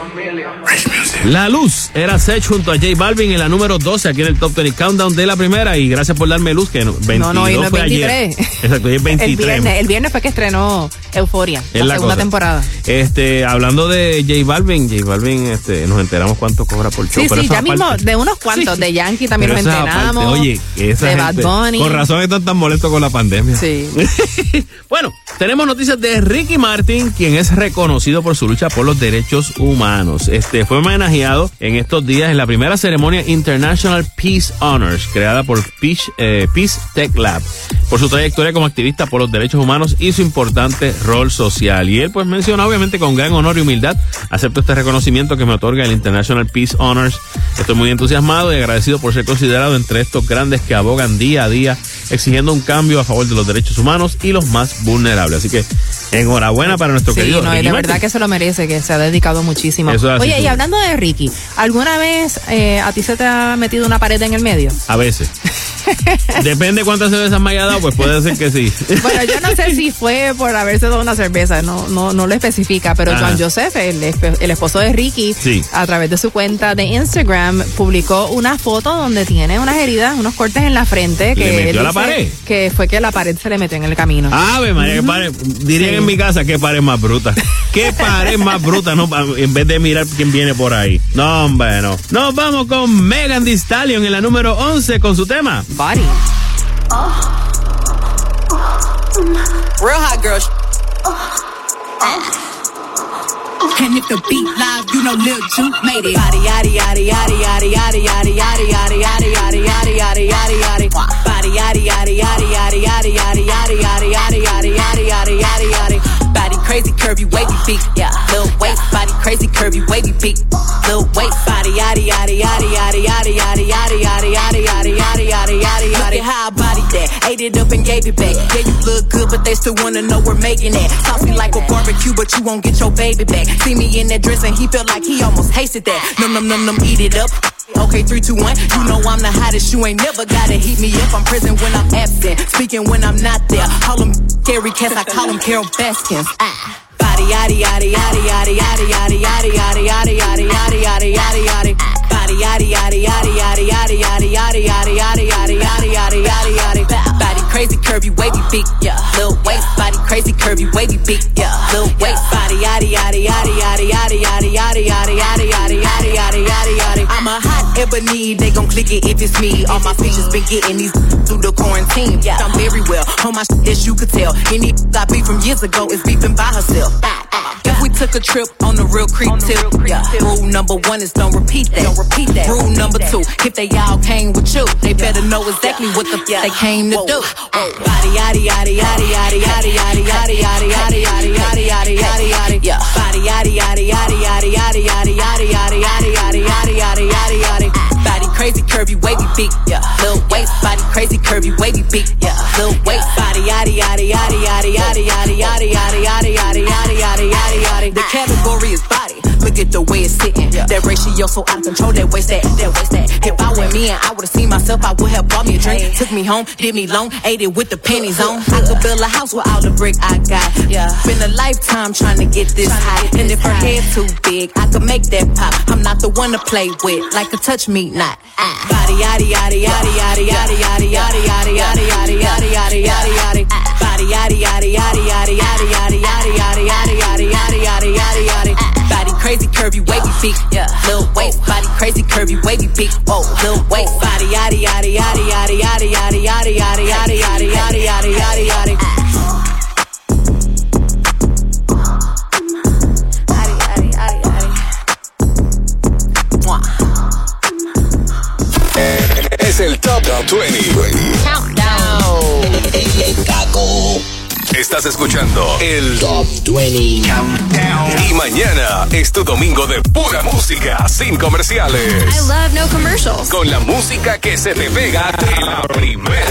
La luz era Sech junto a J Balvin en la número 12 aquí en el Top 20 Countdown de la primera y gracias por darme luz que no, 22 No, no, hoy no es fue ayer. 23. Exacto, hoy es 23. El viernes, el viernes fue que estrenó Euforia, Es la, la segunda cosa. temporada. Este, hablando de J Balvin, J Balvin, este, nos enteramos cuánto cobra por show. Sí, pero sí, ya mismo, de unos cuantos, de Yankee también Pero nos es aparte. enteramos. Oye, esa de gente- Bad Bunny. Con razón están tan molestos con la pandemia. Sí. Bueno, tenemos noticias de Ricky Martin, quien es reconocido por su lucha por los derechos humanos. Este fue homenajeado en estos días en la primera ceremonia International Peace Honors, creada por Peace, eh, Peace Tech Lab, por su trayectoria como activista por los derechos humanos y su importante rol social. Y él pues menciona obviamente con gran honor y humildad, acepto este reconocimiento que me otorga el International Peace Honors. Estoy muy entusiasmado y agradecido por ser considerado entre estos grandes que abogan día a día exigiendo un cambio a favor de los derechos humanos y los más vulnerables. Así que enhorabuena para nuestro Sí, querido no, y Martin. verdad que se lo merece, que se ha dedicado muchísimo. Es Oye, y hablando de Ricky, ¿alguna vez eh, a ti se te ha metido una pared en el medio? A veces. Depende cuántas cervezas me haya dado, pues puede ser que sí. Bueno, yo no sé si fue por haberse dado una cerveza, no, no, no lo especifica, pero Ajá. Juan Joseph, el, esp- el esposo de Ricky, Sí. a través de su cuenta de Instagram, publicó una foto donde tiene unas heridas, unos cortes en la frente. Que ¿Le metió él a la pared? Que fue que la pared se le metió en el camino. Ave María, qué pared. Dirían Sí. en mi casa qué pared más bruta. Qué pared más bruta, no, en vez de mirar quién viene por ahí. No, hombre, no. Nos vamos con Megan Thee Stallion en la número 11 con su tema. Body. Real hot girl. And if the beat live, you know Lil Juke made it. Body, yaddy, yaddy, yaddy, yaddy, yaddy, yaddy, yaddy, yaddy, yaddy, yaddy, yaddy, yaddy, yaddy, yaddy. Body, yaddy, yaddy, yaddy, yaddy, yaddy, yaddy, yaddy, yaddy, yaddy, yaddy, yaddy, yaddy, yaddy, yaddy. Body crazy, curvy, wavy feet. Yeah, little waist. Body crazy, curvy, wavy feet. Little waist. Body, yaddy, yaddy, yaddy, yaddy, yaddy, yaddy, yaddy, yaddy, yaddy, yaddy, yaddy, yaddy, yaddy. Look at how I body that. Ate it up and gave it back. Yeah, you look good, but they still wanna know we're making it. Saucy like a barbecue, but you won't get your baby back. See me in that dress and he felt like he almost hasted that. Num num num num, eat it up. Okay, three, two, one. You know I'm the hottest. You ain't never gotta heat me up. I'm present when I'm absent, speaking when I'm not there. Call them scary cats, I call them Carol Baskins. Ah. Body yaddy yaddy yaddy yaddy yaddy yaddy yaddy yaddy yaddy yaddy yaddy yaddy yaddy yaddy. Body yaddy yaddy yaddy yaddy yaddy yaddy yaddy yaddy yaddy yaddy yaddy yaddy yaddy crazy curvy wavy feet, yeah. Little waist, body crazy curvy wavy feet, yeah. Little waist, body yaddy yaddy yaddy yaddy yaddy yaddy yaddy yaddy yaddy yaddy yaddy yaddy yaddy yaddy. I'm a hot ebony, they gon' click it if it's me. All my features been getting these through the quarantine. Yeah, I'm very well on my shit, as you could tell. Any I beef from years ago is beefing by herself. If we took a trip on the real creep tip, yeah. Rule number one is don't repeat that. Don't repeat that. Rule number two, if they all came with you, they better know exactly what the f- they came to do. Body yaddy yaddy yaddy yaddy yaddy yaddy yaddy yaddy yaddy yaddy yaddy yaddy yaddy yaddy. Yeah. Body yaddy yaddy yaddy yaddy yaddy yaddy yaddy yaddy yaddy yaddy yaddy yaddy yaddy yaddy. Crazy curvy wavy feet, yeah. Little waist, body crazy curvy wavy feet, yeah. Little waist, body yaddy yaddy yaddy yaddy yaddy yaddy yaddy yaddy yaddy yaddy yaddy yaddy yaddy yaddy. The category is body. Look at the way it's sitting. That ratio so out of control. That waist that, that waist that. If I were me and I would've seen myself, I would have bought me a drink. Took me home, did me long, ate it with the pennies on. I could build a house with all the brick I got. Yeah, been a lifetime trying to get this high. And if her head too big, I could make that pop. I'm not the one to play with, like a touch me not. Ah. Body yaddy yaddy yaddy yaddy yaddy yaddy yaddy yaddy yaddy yaddy yaddy yaddy yaddy yaddy. Body yaddy yaddy yaddy yaddy yaddy yaddy yaddy yaddy yaddy yaddy yaddy yaddy yaddy yaddy. Body crazy curvy wavy. Yeah, little waist, body crazy, curvy, wavy feet. Whoa, little waist, body, yaddy, yaddy, yaddy, yaddy, yaddy, yaddy, yaddy, yaddy, yaddy, yaddy, yaddy, yaddy, yaddy, yaddy. 20. 20. Countdown. Estás escuchando el Top 20 Countdown. Y mañana es tu domingo de pura música, sin comerciales. I love no commercials. Con la música que se te pega de la primera.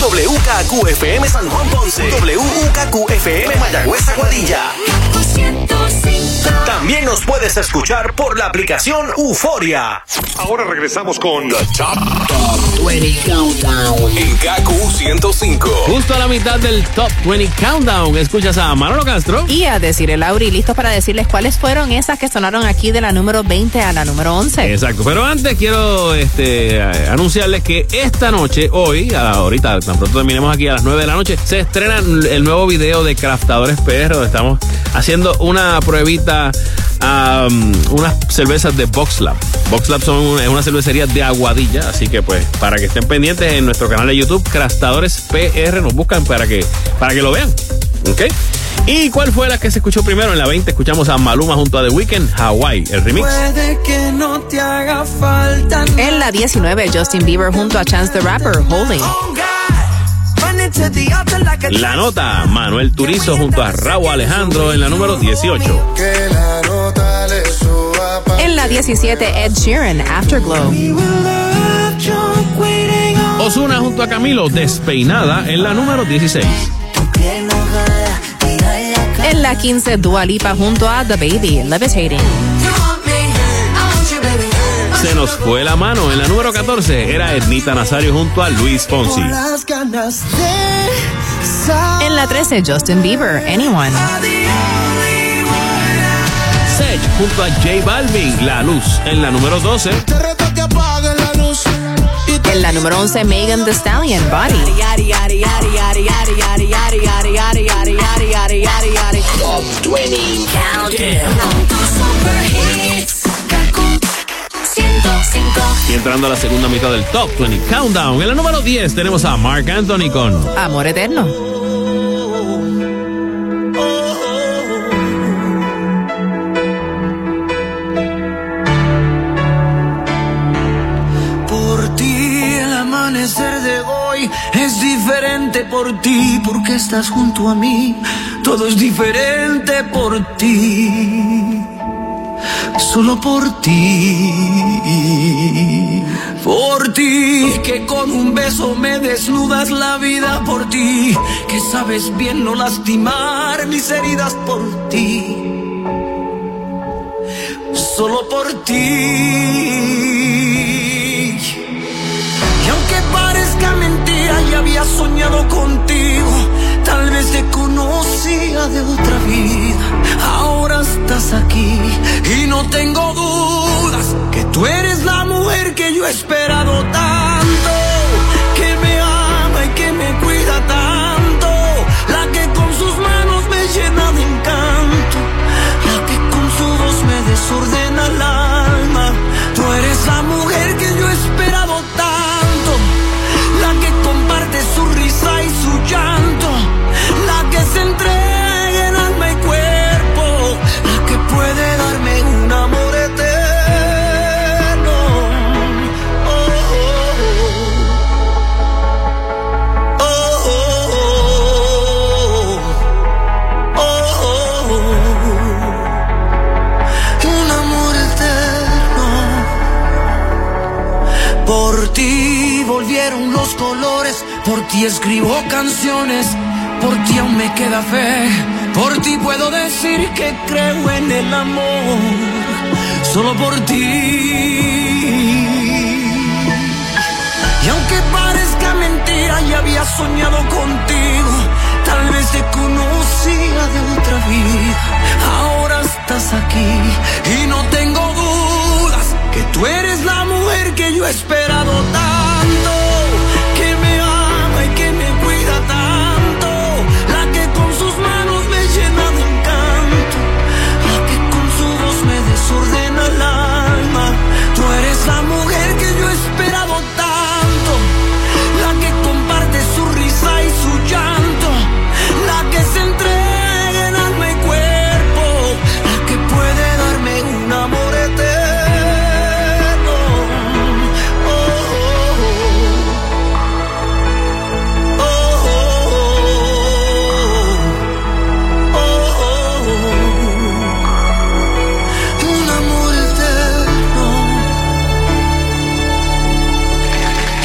WKQFM San Juan Ponce, WKQFM Mayagüez Aguadilla. También nos puedes escuchar por la aplicación Euforia. Ahora regresamos con The Top, 20 Countdown. En KQ 105. Justo a la mitad del Top 20 Countdown, escuchas a Manolo Castro. Y a decir el Lauri, listos para decirles cuáles fueron esas que sonaron aquí de la número 20 a la número 11. Exacto, pero antes quiero este, anunciarles que esta noche, hoy, a- ahorita, tan pronto terminemos aquí a las 9 de la noche, se estrena el nuevo video de Craftadores PR, donde estamos haciendo una pruebita a um, unas cervezas de Box Lab. Box Lab son una, es una cervecería de Aguadilla, así que pues para que estén pendientes en nuestro canal de YouTube, Craftadores PR, nos buscan para que, para que lo vean. ¿Ok? ¿Y cuál fue la que se escuchó primero? En la 20 escuchamos a Maluma junto a The Weeknd, Hawaii, el remix. Puede que no te haga falta En la 19, Justin Bieber junto a Chance the Rapper, Holding. La nota, Manuel Turizo junto a Raúl Alejandro en la número 18. Que la nota le suba pa' En la 17, Ed Sheeran, Afterglow. Osuna junto a Camilo, Despeinada en la número 16. En la 15, Dua Lipa junto a The Baby, Levitating. Se nos fue la mano. En la número 14 era Ednita Nazario junto a Luis Fonsi. En la 13, Justin Bieber, Anyone. Sech junto a J Balvin, La Luz. En la número 12. En la número 11, Megan Thee Stallion, Body. Top 20 Countdown. Y entrando a la segunda mitad del Top 20 Countdown. En la número 10 tenemos a Mark Anthony con Amor Eterno. Por ti el amanecer de hoy es diferente por ti porque estás junto a mí. Todo es diferente por ti. Solo por ti. Por ti. Que con un beso me desnudas la vida por ti. Que sabes bien no lastimar mis heridas por ti. Solo por ti. Y aunque parezca mentira, ya había soñado contigo. Tal vez te conocía de otra vida. Ahora estás aquí y no tengo dudas que tú eres la mujer que yo he esperado tanto. Ti escribo canciones, por ti aún me queda fe, por ti puedo decir que creo en el amor, solo por ti. Y aunque parezca mentira, ya había soñado contigo. Tal vez te conocía de otra vida. Ahora estás aquí y no tengo dudas que tú eres la mujer que yo he esperado tanto.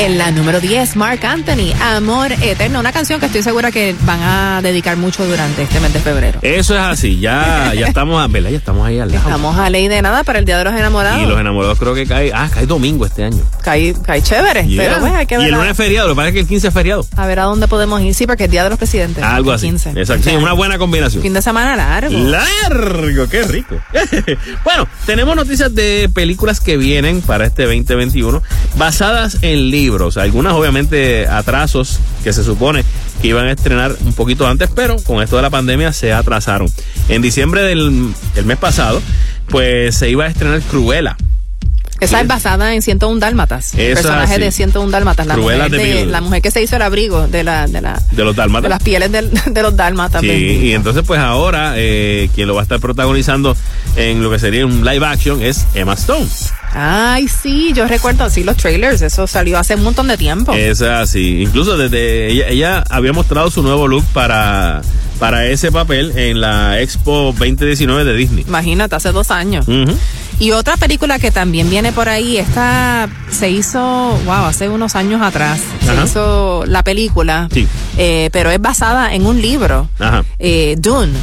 En la número 10, Mark Anthony, Amor Eterno, una canción que estoy segura que van a dedicar mucho durante este mes de febrero. Eso es así, ya, ya estamos, a- ¿verdad? Ya estamos ahí al lado. Estamos a ley de nada para el Día de los Enamorados. Y los enamorados creo que cae, ah, cae domingo este año. Cae, cae chévere, Yeah. pero bueno, hay que y ver el a, lunes es feriado, lo que pasa es que el 15 es feriado. a ver a dónde podemos ir. Sí, porque es Día de los Presidentes. Algo el así. 15. Exacto, sí, una buena combinación. Fin de semana largo. Largo, qué rico. bueno, tenemos noticias de películas que vienen para este 2021 basadas en libros. Algunas obviamente atrasos que se supone que iban a estrenar un poquito antes, pero con esto de la pandemia se atrasaron. En diciembre del el mes pasado, pues se iba a estrenar Cruella. Esa es basada en 101 Dálmatas. El personaje de 101 Dálmatas. La mujer, de de, Vil. la mujer que se hizo el abrigo de, la, de, la, De los de Dálmatas. las pieles del- de los Dálmatas. Sí, y entonces pues ahora eh, quien lo va a estar protagonizando en lo que sería un live action es Emma Stone. Ay, sí, yo recuerdo así los trailers. Eso salió hace un montón de tiempo. Es así. Incluso desde ella, ella había mostrado su nuevo look para, para ese papel en la Expo 2019 de Disney. Imagínate, hace dos años. Ujú. Y otra película que también viene por ahí, esta se hizo, wow, hace unos años atrás. Ajá. Se hizo la película, Sí. eh, pero es basada en un libro, Ajá. eh, Dune.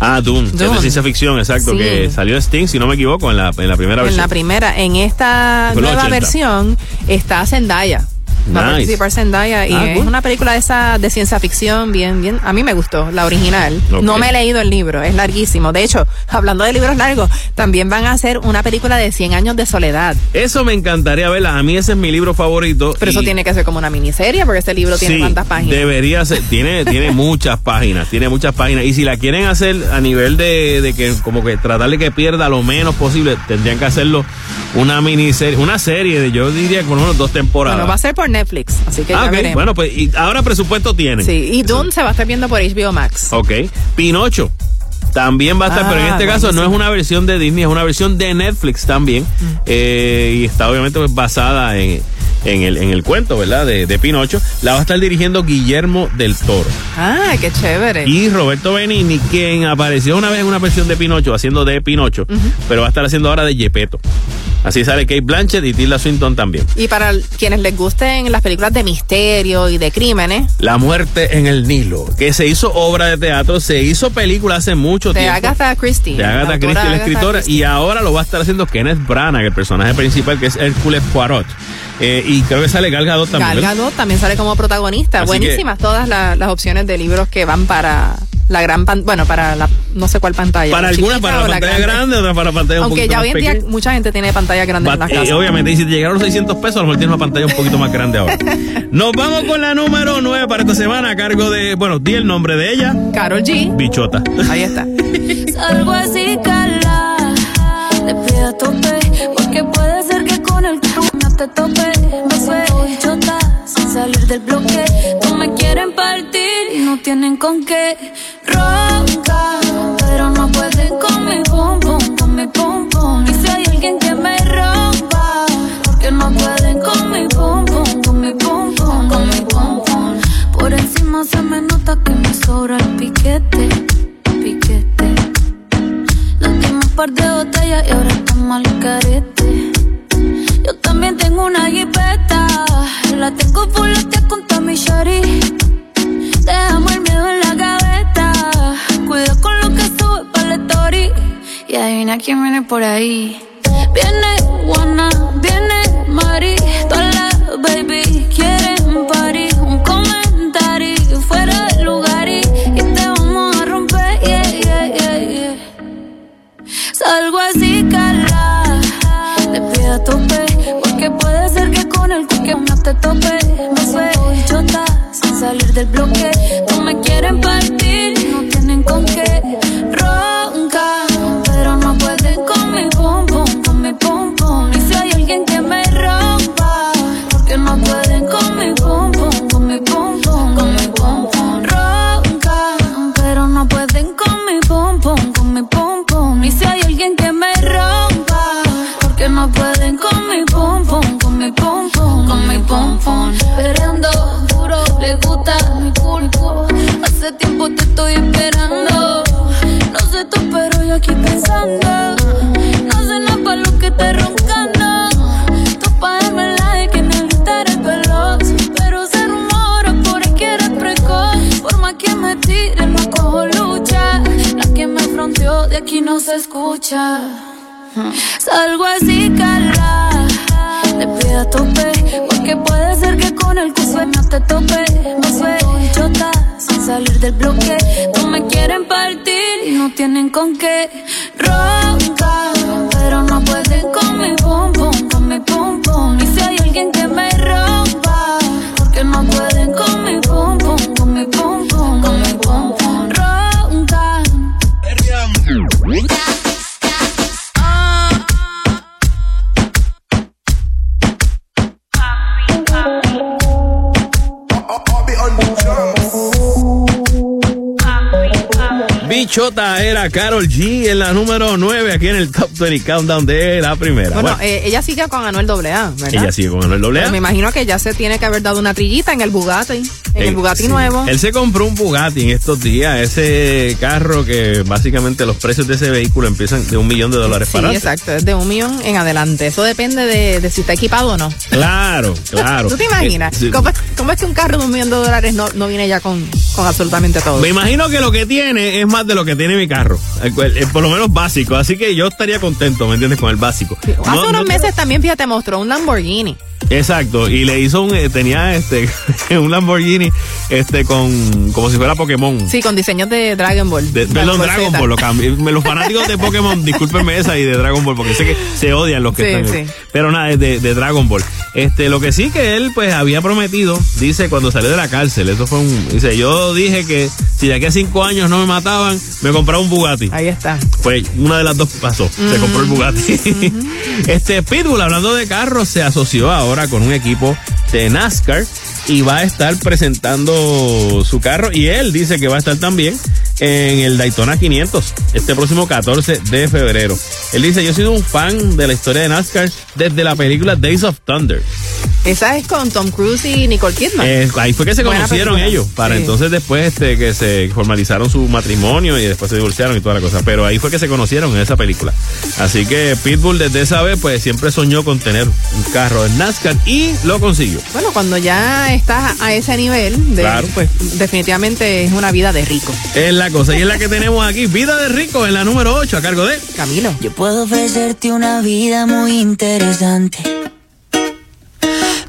Ah, Dune, es de ciencia ficción, exacto, Sí. que salió Sting, si no me equivoco, en la, en la primera En versión. la primera, en esta en nueva 80. versión está Zendaya. Va a participar Zendaya y Ah, es cool. una película de esa de ciencia ficción bien bien a mí me gustó la original no me he leído el libro es larguísimo de hecho hablando de libros largos también van a hacer una película de 100 años de soledad Eso me encantaría verla. A mí ese es mi libro favorito. pero eso tiene que ser como una miniserie porque este libro tiene Sí, cuántas páginas Debería ser, tiene, tiene muchas páginas, tiene muchas páginas. Y si la quieren hacer a nivel de, de que como que tratar de que pierda lo menos posible, tendrían que hacerlo una miniserie, una serie de yo diría lo menos dos temporadas. bueno va a ser por Netflix así que Ah, ya ok. veremos Bueno, pues y ahora presupuesto tienen. sí y Dune se va a estar viendo por HBO Max Ok. Pinocho. También va a estar, Ah, pero en este caso no es una versión de Disney, es una versión de Netflix también. Eh, y está obviamente pues, basada en, en, el, en el cuento, ¿verdad? De, de Pinocho. La va a estar dirigiendo Guillermo del Toro. ah qué chévere Y Roberto Benigni, quien apareció una vez en una versión de Pinocho, haciendo de Pinocho, pero va a estar haciendo ahora de Yepeto. Así sale Kate Blanchett y Tilda Swinton también. y para quienes les gusten las películas de misterio y de crímenes La muerte en el Nilo, que se hizo obra de teatro, se hizo película hace mucho de tiempo. Agatha Christie de Agatha Christie, la Agatha escritora, Christie. y ahora lo va a estar haciendo Kenneth Branagh, el personaje principal, que es Hércules Poirot. Eh, y creo que sale Gal Gadot también. Gal. Gadot también sale como protagonista. Así Buenísimas todas la- las opciones de libros que van para la gran pan- bueno, para la no sé cuál pantalla. Para la algunas, para o la pantalla grande, otras para la pantalla un Aunque poquito ya más hoy en día pequeña. mucha gente tiene pantalla grande en las eh, casas. obviamente, y si te llegaron los 600 pesos, a lo mejor tienes una pantalla un poquito más grande ahora. Nos vamos con la número 9 para esta semana a cargo de, bueno, di el nombre de ella. Carol G. Bichota. Ahí está. Salgo así, cala, de pie a tope, porque puede ser que con el no te tope. Me suelto chota, sin salir del bloque. Tienen con qué. Ronca, pero no pueden con mi pum pum, con mi pum pum. Y si hay alguien que me rompa, porque no pueden con mi pum pum, con mi pum pum, con mi pum pum. Por encima se me nota que me sobra el piquete, piquete. Nos dimos un par de botellas y ahora estamos al carete. Yo también tengo una jipeta. La tengo fuletea con Tommy Shari. Dejamos el miedo en la gaveta. Cuida con lo que sube para la story. Y adivina quién viene por ahí. Viene Juana, viene Mari. Todas las baby quieren party. Un comentario fuera del lugar y, y te vamos a romper. Yeah, yeah, yeah, yeah. Salgo así, cala, de pie a tope, porque puede del bloque. No me quieren Salgo así, cala. Le pido a tope. Porque puede ser que con el que sueño te tope. Me suelto chota sin salir del bloque. No me quieren partir y no tienen con qué. Carol G en la número 9 aquí en el Top 20 Countdown de la primera. Bueno, Bueno, eh, ella sigue con Anuel AA, ¿verdad? ella sigue con el doble Pero A. me imagino que ya se tiene que haber dado una trillita en el Bugatti, en el Bugatti sí. nuevo. Él se compró un Bugatti en estos días, ese carro que básicamente los precios de ese vehículo empiezan de un millón de dólares Sí, para arriba. exacto, es de un millón en adelante. Eso depende de, de si está equipado o no. Claro, claro. ¿Tú te imaginas? Eh, sí. ¿Cómo, es, cómo es que un carro de un millón de dólares no, no viene ya con, con absolutamente todo? Me imagino que lo que tiene es más de lo que tiene mi carro. El cual- eh, por lo menos básico. Así que yo estaría contento, ¿me entiendes? Con el básico. Hace No- unos no- meses también, fíjate, mostró un Lamborghini. Exacto. Y le hizo un, eh, tenía este, un Lamborghini, este, con, como si fuera Pokémon. Sí, con diseños de Dragon Ball. De, perdón, Dragon Ball, lo. Los fanáticos de Pokémon, discúlpenme esa y de Dragon Ball, porque sé que se odian los que Sí, están. sí. Pero nada, es de, de Dragon Ball. Este, lo que sí que él, pues, había prometido, dice, cuando salió de la cárcel, eso fue un. Dice, yo dije que si de aquí a cinco años no me mataban, me compraba un Bugatti. Ahí está. Pues una de las dos pasó, se compró el Bugatti. este Pitbull, hablando de carros, se asoció ahora con un equipo de NASCAR y va a estar presentando su carro y él dice que va a estar también en el Daytona 500 este próximo 14 de febrero. Él dice, yo he sido un fan de la historia de NASCAR desde la película Days of Thunder. Esa es con Tom Cruise y Nicole Kidman. Eh, ahí fue que se Buena conocieron película. ellos, para Sí. entonces después este, que se formalizaron su matrimonio y después se divorciaron y toda la cosa. Pero ahí fue que se conocieron en esa película. Así que Pitbull desde esa vez pues siempre soñó con tener un carro en NASCAR y lo consiguió. Bueno, cuando ya estás a ese nivel, de, Claro. pues definitivamente es una vida de rico. Es la cosa. Y es la que tenemos aquí, Vida de Rico, en la número 8, a cargo de Camilo. Yo puedo ofrecerte una vida muy interesante.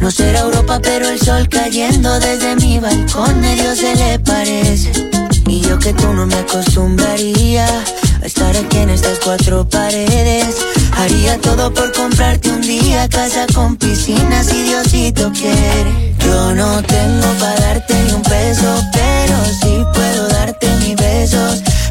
No será Europa, pero el sol cayendo desde mi balcón medio se le parece. Y yo que tú no me acostumbraría a estar aquí en estas cuatro paredes. Haría todo por comprarte un día casa con piscina si Diosito quiere. Yo no tengo para darte ni un peso, pero sí puedo darte mis besos.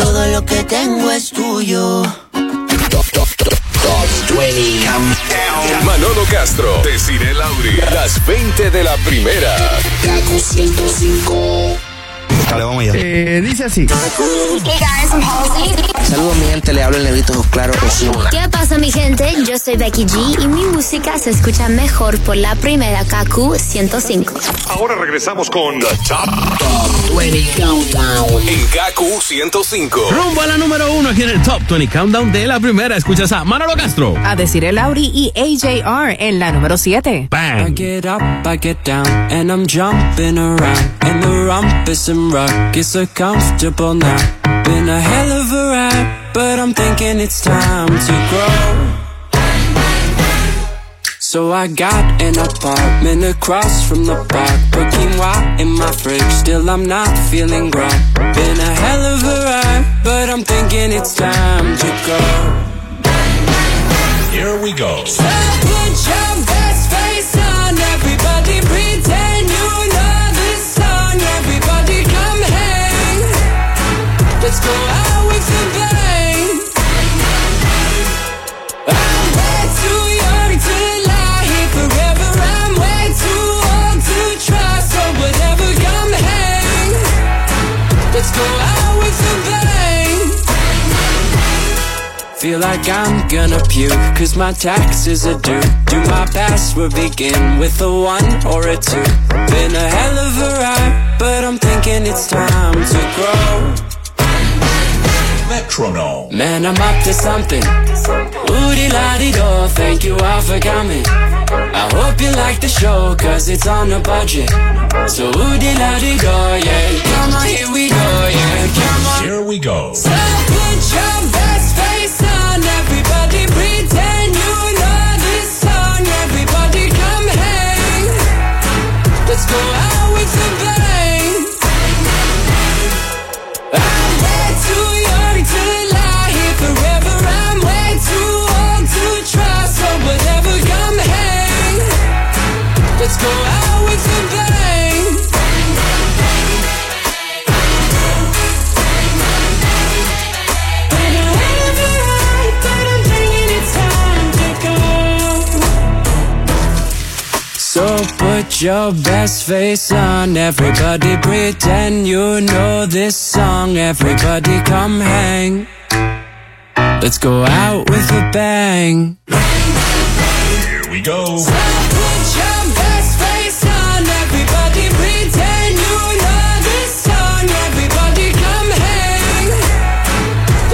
todo lo que tengo es tuyo. Manolo Castro, Desiree Lauri, las 20 de la primera. Kaku 105. Dale, vamos allá. Eh, dice así. Saludos, mi gente. Le hablo el negrito Claro Osuna. ¿Qué pasa mi gente? Yo soy Becky G y mi música se escucha mejor por la primera KQ 105. Ahora regresamos con The Top, 20 Countdown. En Kaku 105. Rumbo a la número uno aquí en el Top 20 Countdown de la primera. Escuchas a Manolo Castro. A decir el Lauri y AJR en la número 7. I get up, I get down, and I'm jumping around. And the rumpus and is so comfortable now. Been a hell of a ride, but I'm thinking it's time to grow. So I got an apartment across from the park. Put quinoa in my fridge, still I'm not feeling grown. Been a hell of a ride, but I'm thinking it's time to go. Here we go. So put your Feel like I'm gonna puke, cause my taxes are due. Do my password begin with a one or a two? Been a hell of a ride, but I'm thinking it's time to grow. Metronome. Man, I'm up to something. Woody la di do, thank you all for coming. I hope you like the show, cause it's on a budget. So woody la di do, yeah. Come on, here we go, yeah. Come on. Here we go. So Let's go out with a bang. So put your best face on, everybody pretend you know this song. Everybody come hang. Let's go out with a bang. Here we go. Put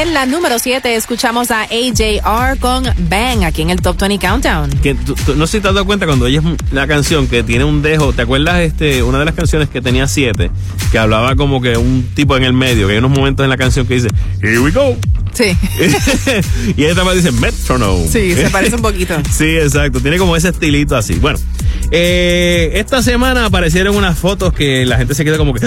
En la número 7 escuchamos a AJR con Bang aquí en el Top 20 Countdown. Que tú- tú- no sé si te has dado cuenta cuando oyes la canción que tiene un dejo. ¿Te acuerdas este una de las canciones que tenía siete? Que hablaba como que un tipo en el medio, que hay unos momentos en la canción que dice, Here we go. Sí. y esta vez dice Metronome. Sí, se parece un poquito. Sí, exacto. Tiene como ese estilito así. Bueno, eh, esta semana aparecieron unas fotos que la gente se queda como que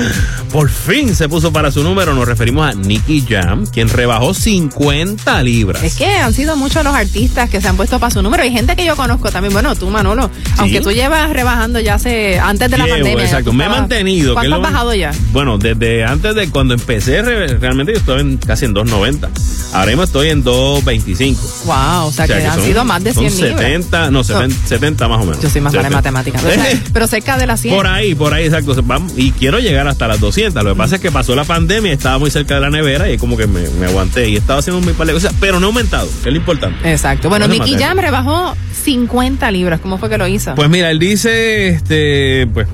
por fin se puso para su número. Nos referimos a Nicky Jam, quien rebajó 50 libras. Es que han sido muchos los artistas que se han puesto para su número. Hay gente que yo conozco también. Bueno, tú, Manolo. Aunque tú llevas rebajando ya hace. antes de la pandemia. exacto. Me he mantenido. ¿Cuánto has bajado ya? Bueno, desde antes de cuando empecé, re- realmente yo estaba en, casi en 2.90. Ahora mismo estoy en 2.25. Wow, o sea, que, han son- sido más de 100 son libras. 70, no, 70, 70 más o menos. Yo soy más mala en 70. O sea, pero cerca de las 100. Por ahí, por ahí, exacto. Vamos, Y quiero llegar hasta las 200. Lo que pasa es que pasó la pandemia, estaba muy cerca de la nevera y como que me, me aguanté y estaba haciendo mi par de cosas, pero no he aumentado, que es lo importante. Exacto. Bueno, es Nicky. Jam rebajó 50 libras. ¿Cómo fue que lo hizo? Pues mira, él dice, este, pues,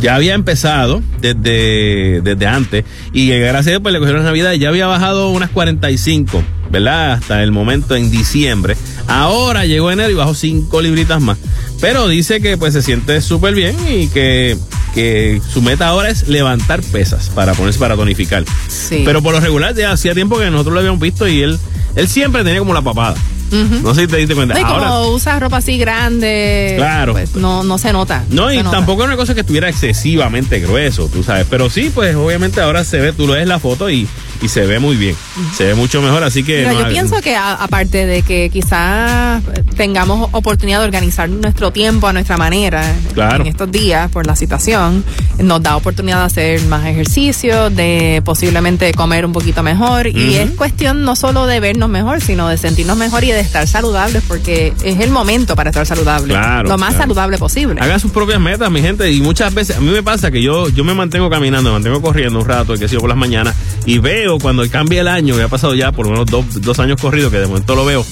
ya había empezado desde, desde antes y gracias a Dios pues le cogieron Navidad y ya había bajado unas 45, ¿verdad? Hasta el momento en diciembre. Ahora llegó enero y bajó 5 libritas más. Pero dice que pues se siente súper bien y que, que su meta ahora es levantar pesas para ponerse para tonificar. Sí. Pero por lo regular ya hacía tiempo que nosotros lo habíamos visto y él, él siempre tenía como la papada. No sé si te diste cuenta. No, y como Ahora, usas ropa así grande, Claro. pues, no, no se nota. No, y nota. tampoco es una cosa que estuviera excesivamente grueso, tú sabes. Pero sí, pues obviamente ahora se ve, tú lo ves la foto y, y se ve muy bien. Se ve mucho mejor, así que. Mira, no, yo hay- pienso que a- aparte de que quizás tengamos oportunidad de organizar nuestro tiempo a nuestra manera Claro. en estos días por la situación, nos da oportunidad de hacer más ejercicio, de posiblemente comer un poquito mejor y es cuestión no solo de vernos mejor, sino de sentirnos mejor y de estar saludables porque es el momento para estar saludable, Claro, lo más claro. saludable posible. Hagan sus propias metas, mi gente. Y muchas veces, a mí me pasa que yo, yo me mantengo caminando, me mantengo corriendo un rato, que sigo por las mañanas, y veo cuando cambia el año, que ha pasado ya por lo menos dos, dos años corridos, que de momento lo veo,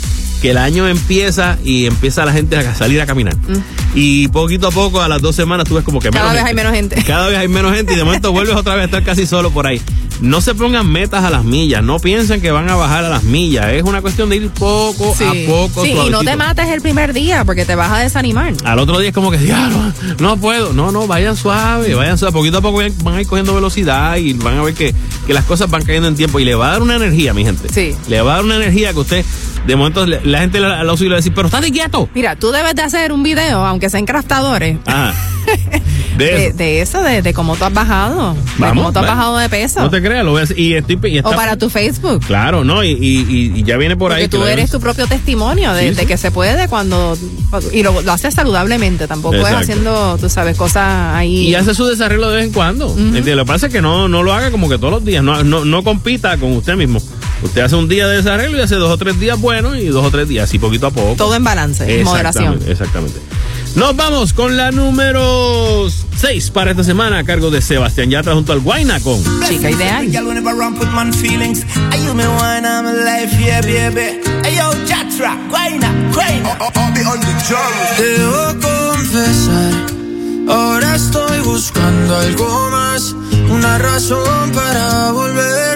que el año empieza y empieza la gente a salir a caminar. Y poquito a poco, a las dos semanas, tú ves como que Mm. Cada menos vez hay menos gente. Cada vez hay menos gente y de momento vuelves otra vez a estar casi solo por ahí. No se pongan metas a las millas, no piensen que van a bajar a las millas. Es una cuestión de ir poco Sí. a poco. Sí, y no te mates el primer día porque te vas a desanimar. Al otro día es como que, diablo, no puedo. No, no, vayan suave, vayan suave. Poquito a poco van van a ir cogiendo velocidad y van a ver que, que las cosas van cayendo en tiempo. Y le va a dar una energía, mi gente. Sí. Le va a dar una energía que usted, de momento, la gente al oso y le decir, pero estate quieto. Mira, tú debes de hacer un video, aunque sea en craftadores, de de, eso. de eso, de, de cómo tú has bajado. de Vamos, cómo tú has bajado de peso. No te creas, lo hacer. Y estoy. Y está- o para tu Facebook. Claro, ¿no? Y, y- y- ya viene por Porque ahí. que tú eres tu propio testimonio de, Sí, de sí. que se puede cuando. Y lo, lo haces saludablemente, tampoco Exacto. es haciendo, tú sabes, cosas ahí. Y hace su desarrollo de vez en cuando. ¿Entiendes? Lo que pasa es que no, no lo haga como que todos los días. No, no, no compita con usted mismo. Usted hace un día de desarrollo y hace dos o tres días buenos y dos o tres días así poquito a poco. Todo en balance, en moderación. Exactamente. Nos vamos con la número 6 para esta semana a cargo de Sebastián Yatra junto al Guayna con Chica ideal. Debo confesar, ahora estoy buscando algo más, una razón para enamorar.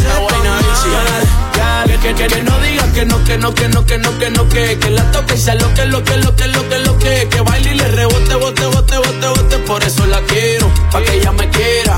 mal. Que, que, no diga que no, que no, que no, que no, que no, que, que la toque y sea lo que, lo que, lo que, lo que, lo que, que baile y le rebote, bote, bote, bote, bote, por eso la quiero, pa' que ella me quiera.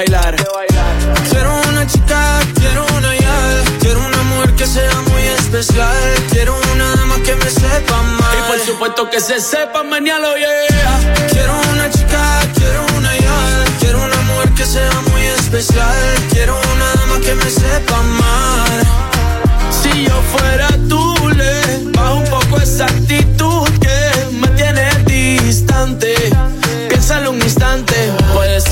bailar. Quiero una chica, quiero una ya, quiero una mujer que sea muy especial, quiero una dama que me sepa mal. Y por supuesto que se sepa mañana, yeah. Quiero una chica, quiero una ya, quiero una mujer que sea muy especial, quiero una dama que me sepa mal. Si yo fuera tú, le bajo un poco esa actitud que me tiene distante. Piénsalo un instante,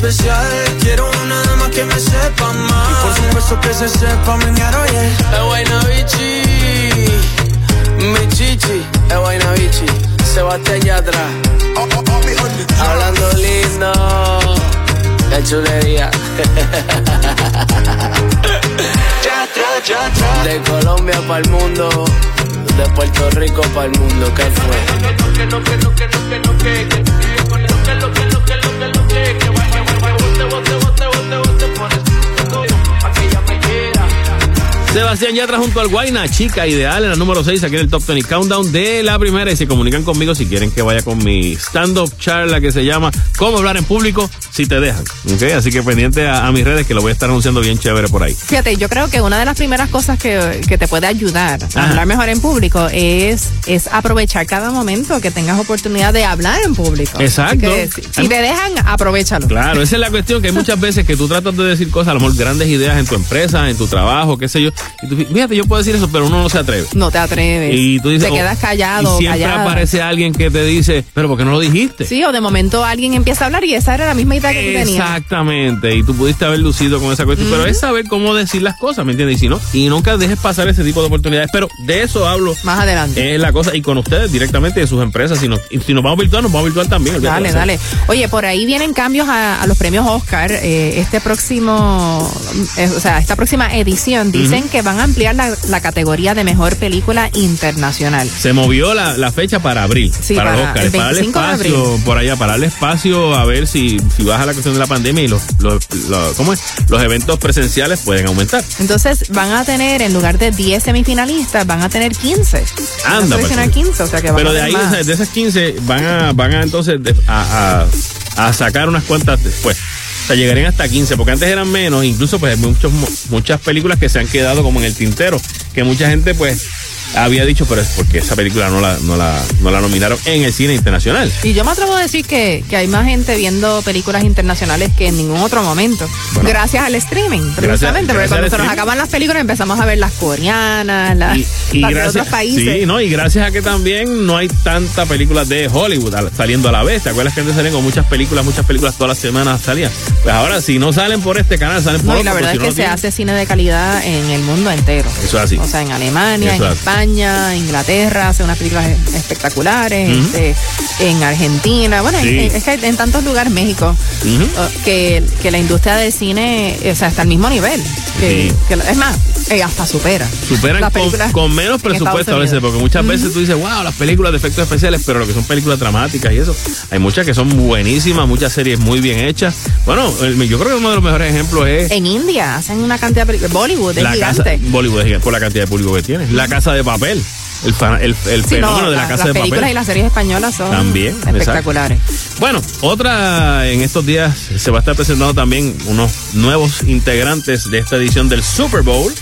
especial, quiero una dama que me sepa mal. Y por supuesto que se sepa menear, oye. Es Guayna Bichi, mi chichi, es Bichi, Sebastián Yatra. Hablando lindo, qué chulería. De Colombia para el mundo, de Puerto Rico para el mundo, ¿qué fue? Sebastián Yatra junto al Guayna, chica ideal en la número 6 aquí en el Top 20 Countdown de la primera y se comunican conmigo si quieren que vaya con mi stand-up charla que se llama Cómo hablar en público si te dejan. ¿ok? Así que pendiente a, a mis redes que lo voy a estar anunciando bien chévere por ahí. Fíjate, yo creo que una de las primeras cosas que, que te puede ayudar a hablar mejor en público es, es aprovechar cada momento que tengas oportunidad de hablar en público. Exacto. Que si, si te dejan, aprovechalo. Claro, esa es la cuestión, que hay muchas veces que tú tratas de decir cosas, a lo mejor grandes ideas en tu empresa, en tu trabajo, qué sé yo. Y tú, fíjate, yo puedo decir eso, pero uno no se atreve. No te atreves. Y tú dices, te oh, quedas callado. Y siempre callada. aparece alguien que te dice, pero ¿por qué no lo dijiste? Sí, o de momento alguien empieza a hablar y esa era la misma idea que tú tenías. Exactamente, y tú pudiste haber lucido con esa cuestión, pero es saber cómo decir las cosas, ¿me entiendes? Y si no, y nunca dejes pasar ese tipo de oportunidades, pero de eso hablo. Más adelante. Es la cosa, y con ustedes directamente de sus empresas, si, no, y si nos vamos virtual, nos vamos virtual también. Dale, dale. Oye, por ahí vienen cambios a, a los premios Oscar. Eh, este próximo, eh, o sea, esta próxima edición dicen Ujú. Que van a ampliar la, la categoría de mejor película internacional. Se movió la, la fecha para abril, Sí, para, los para Oscars, el para el 25 de espacio, abril. por allá, para el espacio, a ver si, si baja la cuestión de la pandemia y los, los, los- ¿cómo es? los eventos presenciales pueden aumentar. Entonces van a tener, en lugar de 10 semifinalistas, van a tener 15. Van a Anda, pues. 15, o sea que van Pero a de ahí, más. de esas 15, van a, van a entonces a, a- a sacar unas cuantas después. Llegarían hasta 15, porque antes eran menos, incluso pues muchos, muchas películas que se han quedado como en el tintero, que mucha gente pues había dicho, pero es porque esa película no la, no la, no la nominaron en el cine internacional. Y yo me atrevo a decir que, que hay más gente viendo películas internacionales que en ningún otro momento. gracias al streaming, precisamente. porque gracias cuando se nos acaban las películas empezamos a ver las coreanas, las, Y, y las de gracias, otros países. sí, no, y gracias a que también no hay tanta películas de Hollywood al- saliendo a la vez. ¿Te acuerdas que antes salían con muchas películas, muchas películas todas las semanas salían? Pues ahora, si no salen por este canal, salen por No, y otro, la pues verdad si es que no se tienen. hace cine de calidad en el mundo entero. Eso es así. O sea, en Alemania, Eso en es. España, Inglaterra, hace unas películas espectaculares, este, en Argentina, bueno, Sí. en- es que en tantos lugares, México, o- que, que la industria del cine, o sea, está al mismo nivel. Que, Sí. que la- es más, eh, hasta supera. Superan las con, películas con menos en presupuesto a veces, porque muchas veces tú dices, wow, las películas de efectos especiales, pero lo que son películas dramáticas y eso, hay muchas que son buenísimas, muchas series muy bien hechas. Bueno, el- yo creo que uno de los mejores ejemplos es En India hacen una cantidad de películas. Bollywood es la casa, gigante. Bollywood es gigante por la cantidad de público que tiene. La casa de papel, el, el, el Sí, no, fenómeno de la la- casa las de películas papel. y las series españolas son También, espectaculares. Bueno, otra en estos días se va a estar presentando también unos nuevos integrantes de esta edición del Super Bowl.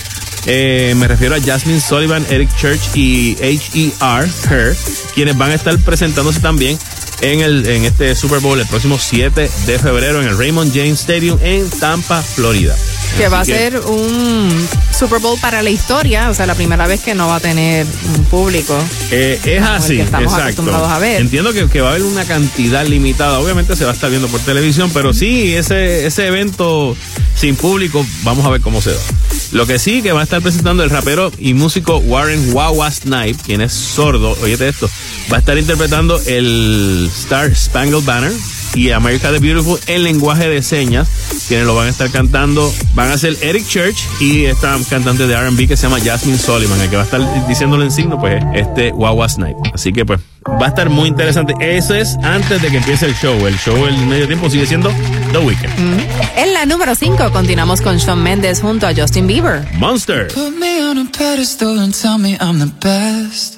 Eh, me refiero a Jasmine Sullivan, Eric Church y H.E.R. Her, quienes van a estar presentándose también en, el, en este Super Bowl el próximo 7 de febrero en el Raymond James Stadium en Tampa, Florida. que va a ser un Super Bowl para la historia, o sea, la primera vez que no va a tener un público. Eh, es así, que estamos exacto. acostumbrados a ver. Entiendo que, que va a haber una cantidad limitada. Obviamente se va a estar viendo por televisión, pero sí, ese, ese evento sin público, vamos a ver cómo se da. Lo que sí que va a estar presentando el rapero y músico Warren Wawa Snipe, quien es sordo, oíste esto, va a estar interpretando el Star Spangled Banner y America the Beautiful en lenguaje de señas, quienes lo van a estar cantando, van a ser Eric Church y esta cantante de R&B que se llama Jasmine Sullivan, el que va a estar diciéndole en signo, pues este Wawa Snipe. Así que pues va a estar muy interesante. Eso es antes de que empiece el show. El show el medio tiempo sigue siendo The Weeknd. En la número 5 continuamos con Shawn Mendes junto a Justin Bieber. Monster. Put me on a pedestal and tell me I'm the best.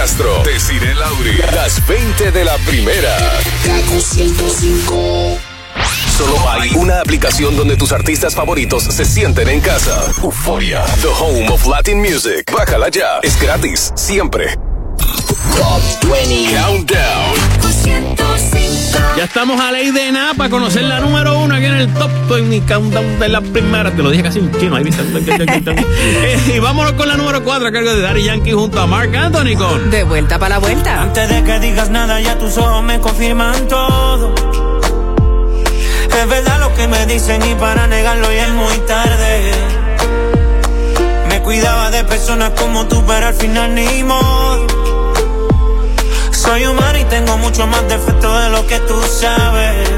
Castro, Desiree Lauri, las 20 de la primera. Kaku 105. Solo hay una aplicación donde tus artistas favoritos se sienten en casa. Euforia, the home of Latin music. Bájala ya, es gratis, siempre. Top 20. Countdown. Ya estamos a ley de nada para conocer la número uno aquí en el Top 20 Countdown de la primera. Te lo dije casi en chino. Ahí viste. Eh, y vámonos con la número 4 a cargo de Daddy Yankee junto a Mark Anthony con. De vuelta para la vuelta. Antes de que digas nada, ya tus ojos me confirman todo. Es verdad lo que me dicen y para negarlo ya es muy tarde. Me cuidaba de personas como tú, pero al final ni modo. Soy humano y tengo mucho más defectos de lo que tú sabes.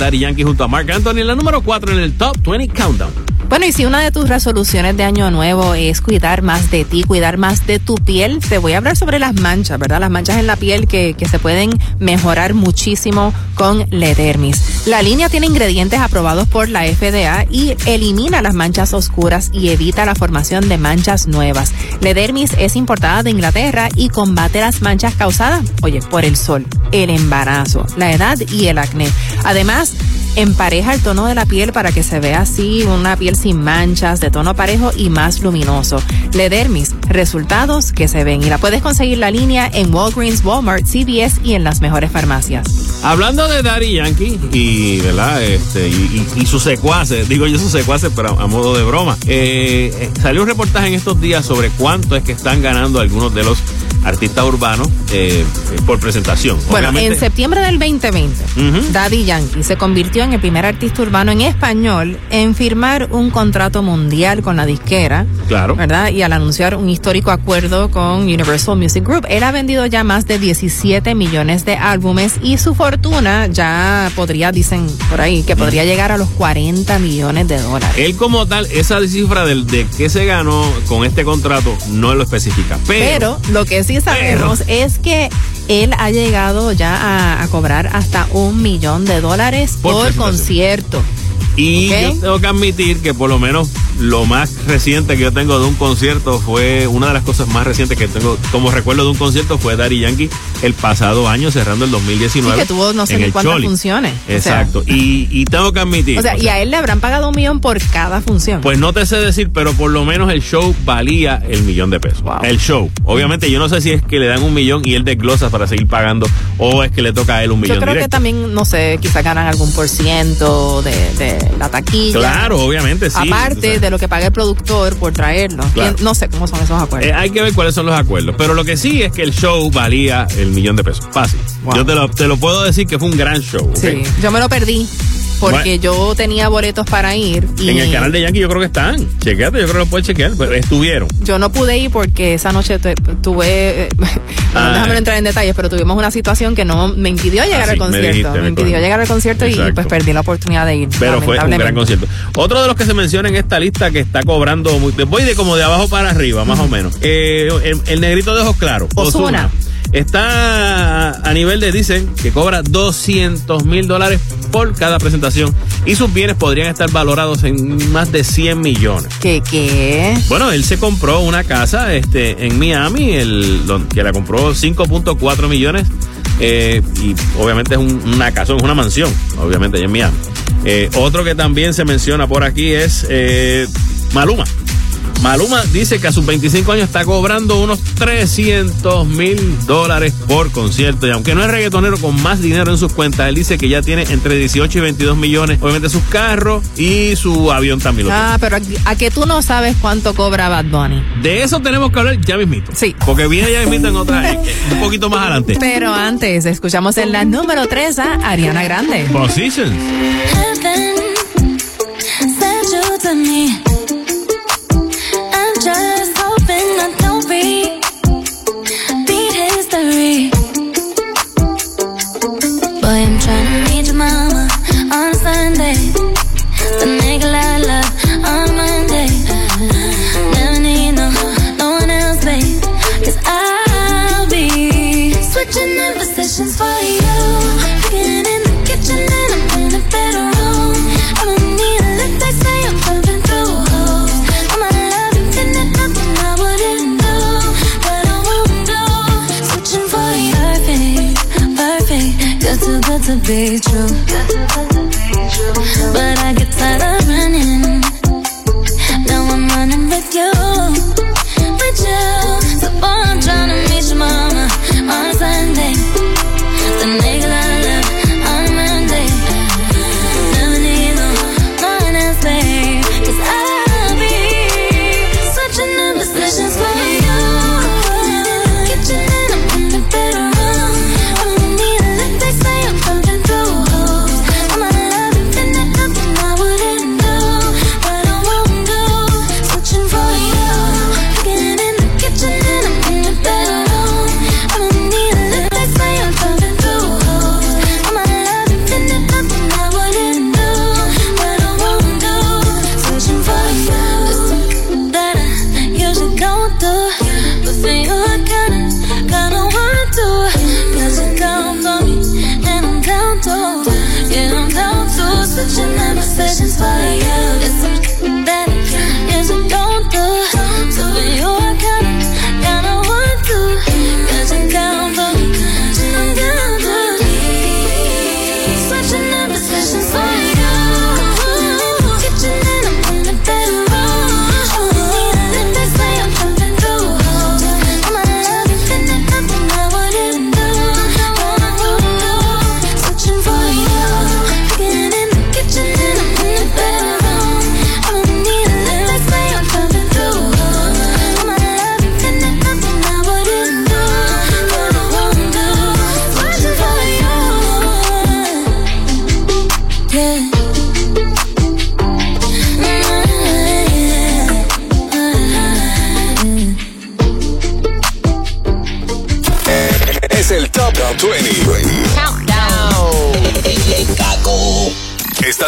Daddy Yankee junto a Mark Anthony en la número 4 en el Top 20 Countdown. Bueno, y si una de tus resoluciones de año nuevo es cuidar más de ti, cuidar más de tu piel, te voy a hablar sobre las manchas, ¿verdad? Las manchas en la piel que, que se pueden mejorar muchísimo con Ledermis. La línea tiene ingredientes aprobados por la FDA y elimina las manchas oscuras y evita la formación de manchas nuevas. Ledermis es importada de Inglaterra y combate las manchas causadas, oye, por el sol, el embarazo, la edad y el acné. Además, empareja el tono de la piel para que se vea así una piel sin manchas, de tono parejo y más luminoso. Ledermis, resultados que se ven y la puedes conseguir la línea en Walgreens, Walmart, CVS y en las mejores farmacias. Hablando de Daddy Yankee y, ¿verdad? Este, y, y- y sus secuaces, digo yo sus secuaces, pero a, a modo de broma. eh, eh, salió un reportaje en estos días sobre cuánto es que están ganando algunos de los artistas urbanos eh, eh, por presentación. Bueno, Obviamente- en septiembre del 2020, Daddy Yankee se convirtió en el primer artista urbano en español en firmar un contrato mundial con la disquera. Claro. ¿Verdad? Y al anunciar un histórico acuerdo con Universal Music Group, él ha vendido ya más de 17 millones de álbumes y su fortuna ya podría, dicen por ahí, que podría llegar a los 40 millones de dólares. Él como tal, esa cifra del, de qué se ganó con este contrato no lo especifica. Pero, Pero lo que sí sabemos es que él ha llegado ya a, a cobrar hasta un millón de dólares Por concierto. Y yo tengo que admitir que por lo menos lo más reciente que yo tengo de un concierto fue una de las cosas más recientes que tengo como recuerdo de un concierto fue Daddy Yankee el pasado año cerrando el 2019 Sí, que tuvo no sé ni cuántas Choli. funciones. O sea, Exacto. y, y tengo que admitir. O sea, o y a él le habrán pagado un millón por cada función. pues no te sé decir, pero por lo menos el show valía el millón de pesos. El show. Obviamente yo no sé si es que le dan un millón y él desglosa para seguir pagando o es que le toca a él un Yo millón creo que también, no sé, quizá ganan algún por ciento de, de la taquilla. Claro, obviamente sí. Aparte O sea, de lo que paga el productor por traerlo. Claro. No sé cómo son esos acuerdos. Eh, hay que ver cuáles son los acuerdos. Pero lo que sí es que el show valía el millón de pesos. Fácil. Yo te lo, te lo puedo decir que fue un gran show. Sí, yo me lo perdí porque yo tenía boletos para ir y En el canal de Yankee yo creo que están. Chequeate, yo creo que lo puedes chequear. Pero estuvieron. yo no pude ir porque esa noche tuve, eh, Ah. déjame no entrar en detalles, pero tuvimos una situación que no me impidió llegar Ah, al me concierto. dijiste, me impidió llegar al concierto y pues perdí la oportunidad de ir. Pero fue un gran concierto. Otro de los que se menciona en esta lista que está cobrando, muy- voy de como de abajo para arriba, más o menos. Eh, el, el negrito de ojos claros, Ozuna. Ozuna. Está a nivel de, dicen, que cobra 200 mil dólares por cada presentación y sus bienes podrían estar valorados en más de 100 millones. ¿Qué qué? Bueno, él se compró una casa este, en Miami, el, que la compró 5.4 millones. eh, y obviamente es un- una casa, es una mansión, obviamente, allá en Miami. Eh, otro que también se menciona por aquí es eh, Maluma. Maluma dice que a sus 25 años está cobrando unos 300 mil dólares por concierto. Y aunque no es reggaetonero con más dinero en sus cuentas, él dice que ya tiene entre 18 y 22 millones, obviamente sus carros y su avión también. lo tiene. Ah, pero a, a que tú no sabes cuánto cobra Bad Bunny. De eso tenemos que hablar ya mismito. Sí. Porque viene ya mismito en otra, eh, un poquito más adelante. Pero antes, escuchamos en la número 3 a Ariana Grande. Positions. Heaven sent you to me. days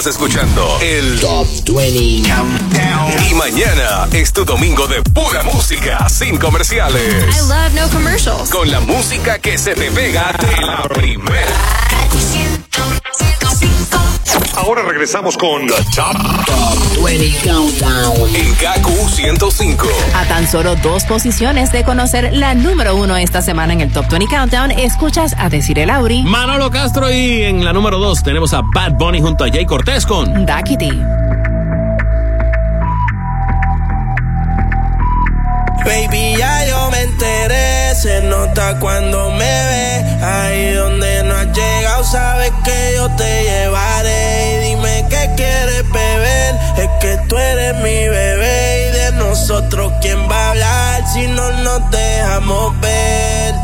Estás escuchando el Top 20 Countdown. Y mañana es tu domingo de pura música, sin comerciales. I love no commercials. Con la música que se te pega de la Ahora regresamos con The Top, 20 Countdown. En KQ 105. A tan solo dos posiciones de conocer la número uno esta semana en el Top 20 Countdown, escuchas a decir el Auri. Manolo Castro y en la número 2 tenemos a Bad Bunny junto a Jay Cortés con Daquiti. Baby, ya yo me enteré, se nota cuando me ve. Ahí donde sabes que yo te llevaré. Y dime qué quieres beber, es que tú eres mi bebé. Y de nosotros, ¿quién va a hablar si no nos dejamos ver?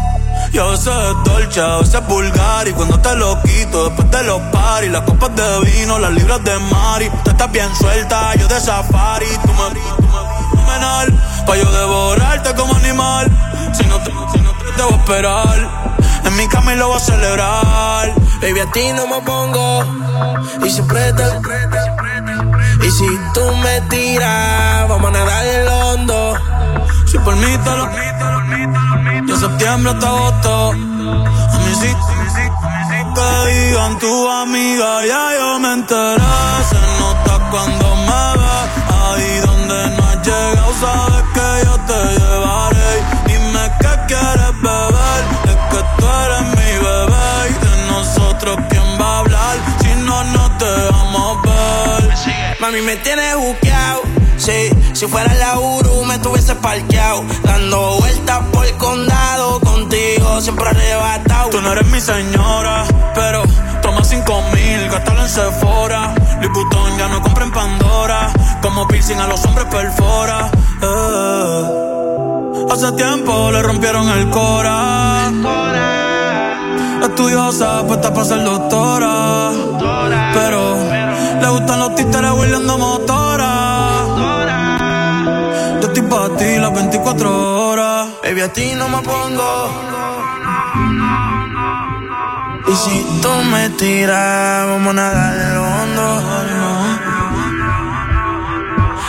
Yo sé dolce, a veces vulgar y cuando te lo quito después de los paris, las copas de vino, las libras de Mari, tú estás bien suelta, yo de safari, tú me, tú me pa' yo devorarte como animal, si no te, si no te, te voy a esperar, en mi cama y lo voy a celebrar, Baby, a ti no me pongo. Y siempre te. Y si tú me tiras, vamos a nadar el hondo. si por mí te lo, de septiembre hasta agosto, a mí sí, que digan tu amiga, ya yo me enteré, se nota cuando me ve, ahí donde no has llegado, sabes que yo te llevaré, Mami, me tienes buqueado. Sí, si fuera la Uru me tuviese parqueado. Dando vueltas por el condado. Contigo siempre arrebatado. Tú no eres mi señora, pero toma cinco mil, gástalo en Sephora. Liputón ya no compra en Pandora, como piercing a los hombres perfora. Eh. Hace tiempo le rompieron el cora. Estudiosa, puesta para ser doctora. Pero le gustan los títeres huirleando motora. Yo estoy para ti las 24 horas. Baby, a ti no me pongo. Y si tú me tiras, vamos a nadar lo hondo.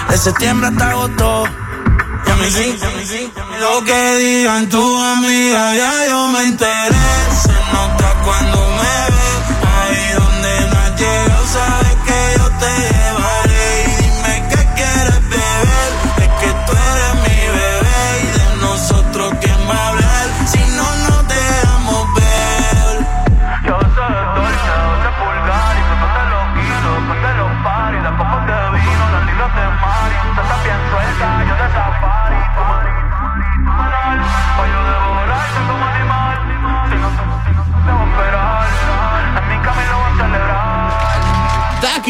De septiembre hasta agosto. Y a mí sí, lo que digan tu amiga, ya yo me enteré. Se nota cuando me ve,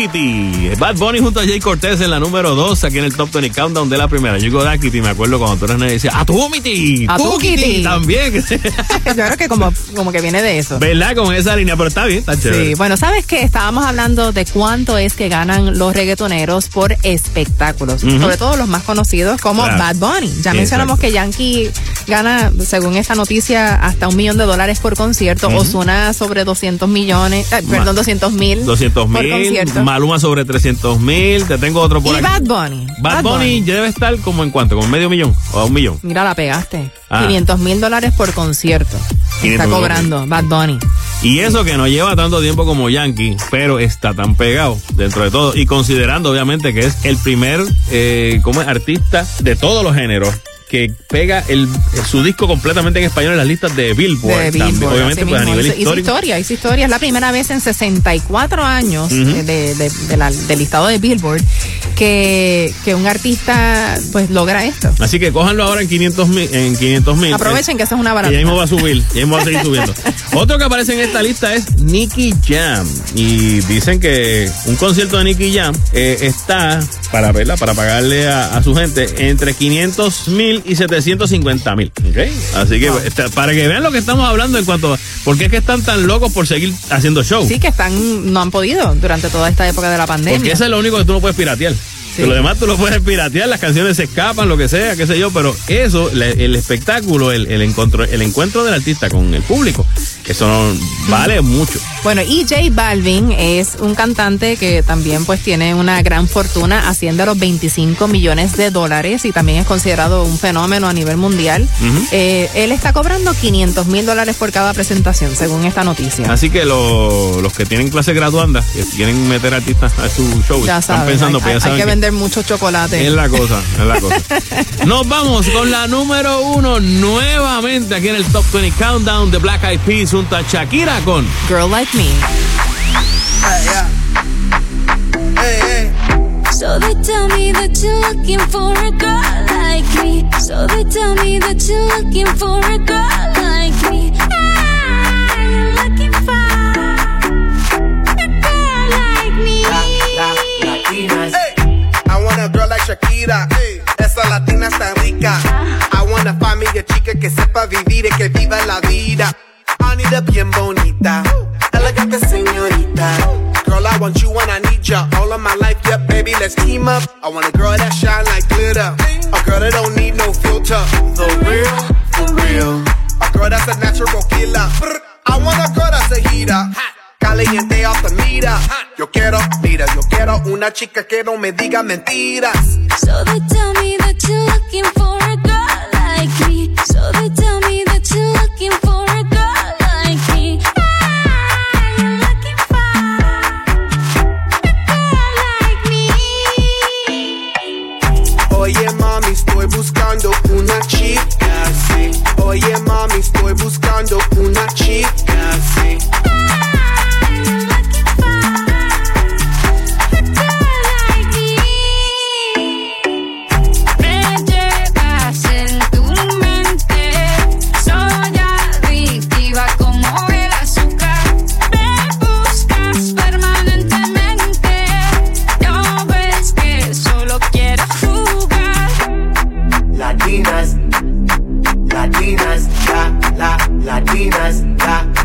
Bad Bunny junto a Jay Cortés en la número 2 aquí en el Top 20 Countdown de la primera. Yo digo Daquiti, me acuerdo cuando tú eras nena y decía, ¡A tu miti! A Kitty. También. Yo creo que como, como que viene de eso. ¿Verdad? Con esa línea, pero está bien, está chévere. Sí, bueno, ¿sabes qué? Estábamos hablando de cuánto es que ganan los reggaetoneros por espectáculos, sobre todo los más conocidos como Claro. Bad Bunny. Ya Exacto. mencionamos que Yankee gana, según esta noticia, hasta un millón de dólares por concierto. Ujú. Osuna sobre 200 millones, eh, perdón, 200 mil. 200 por mil, concierto. Maluma sobre 300 mil, te tengo otro por Y aquí. Bad Bunny. Bad Bunny ya debe estar como en cuánto, como medio millón o a un millón. Mira, la pegaste. Ah. 500 mil dólares por concierto. 500 Está cobrando Bad Bunny. Y eso que no lleva tanto tiempo como Yankee, pero está tan pegado dentro de todo. Y considerando obviamente que es el primer eh, como artista de todos los géneros que pega el, su disco completamente en español en las listas de Billboard. De también. Obviamente, pues a nivel Hizo- hizo histórico. historia, hizo historia. Es la primera vez en 64 años Ujú. eh, de, de- de la- del listado de Billboard que, que un artista pues logra esto. Así que cójanlo ahora en 500 mil. En 500 mil. Aprovechen que eso es una Que barata. ya mismo va a subir, ya mismo va a seguir subiendo. Otro que aparece en esta lista es Nicky Jam. Y dicen que un concierto de Nicky Jam eh, está, para verla, para pagarle a, a su gente, entre 500 mil mil y 750 mil. Así que este, para que vean lo que estamos hablando en cuanto a por qué es que están tan locos por seguir haciendo show. Sí, que están, no han podido durante toda esta época de la pandemia. Porque eso es lo único que tú no puedes piratear. Que lo demás tú lo puedes piratear, las canciones se escapan, lo que sea, qué sé yo, pero eso, el espectáculo, el, el encuentro, el encuentro del artista con el público, eso no- vale mucho. Bueno, y J Balvin es un cantante que también pues tiene una gran fortuna, asciende a los 25 millones de dólares y también es considerado un fenómeno a nivel mundial. Eh, él está cobrando 500 mil dólares por cada presentación, según esta noticia. Así que lo- los que tienen clase graduanda, que quieren meter artistas a su show, ya están pensando, hay, pues ya hay saben que que vender mucho chocolate. es la cosa, es la cosa. Nos vamos con la número uno nuevamente aquí en el Top 20 Countdown de Black Eyed Peas junto a Shakira con Girl Like Me. So they tell me that you're looking for a girl like me. So they tell me that you're looking for a girl like me. Shakira. Eh, esa latina está rica. I wanna find me a chica que sepa vivir y que viva la vida. Anita bien bonita. Elegante señorita. Girl, I want you and I need ya. All of my life, yep, baby, let's team up. I want a girl that shine like glitter. A girl that don't need no filter. The real, for real. A girl that's a natural killer. I want a girl that's a heater. Caliente the mira. Yo quiero, mira, yo quiero una chica que no me diga mentiras. So they tell me that you're looking for a girl like me. So they tell me that you're looking for a girl like me. I'm looking for a girl like me. Oye mami, estoy buscando una chica así. Oye mami, estoy buscando una chica así.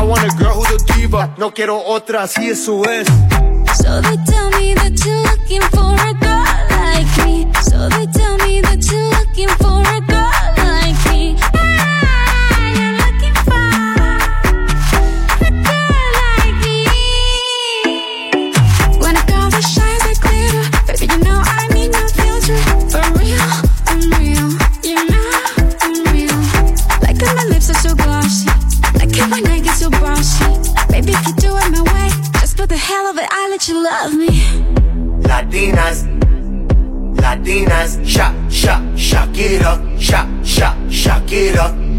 I want a girl who's a diva, no quiero otra, así eso es. So they tell me that you're looking for a girl like me. So they tell me that you're looking for a girl when I get so bossy. Baby, if you do it my way, just for the hell of it, I let you love me. Latinas, Latinas, sha, sha, Shakira, sha, sha, Shakira.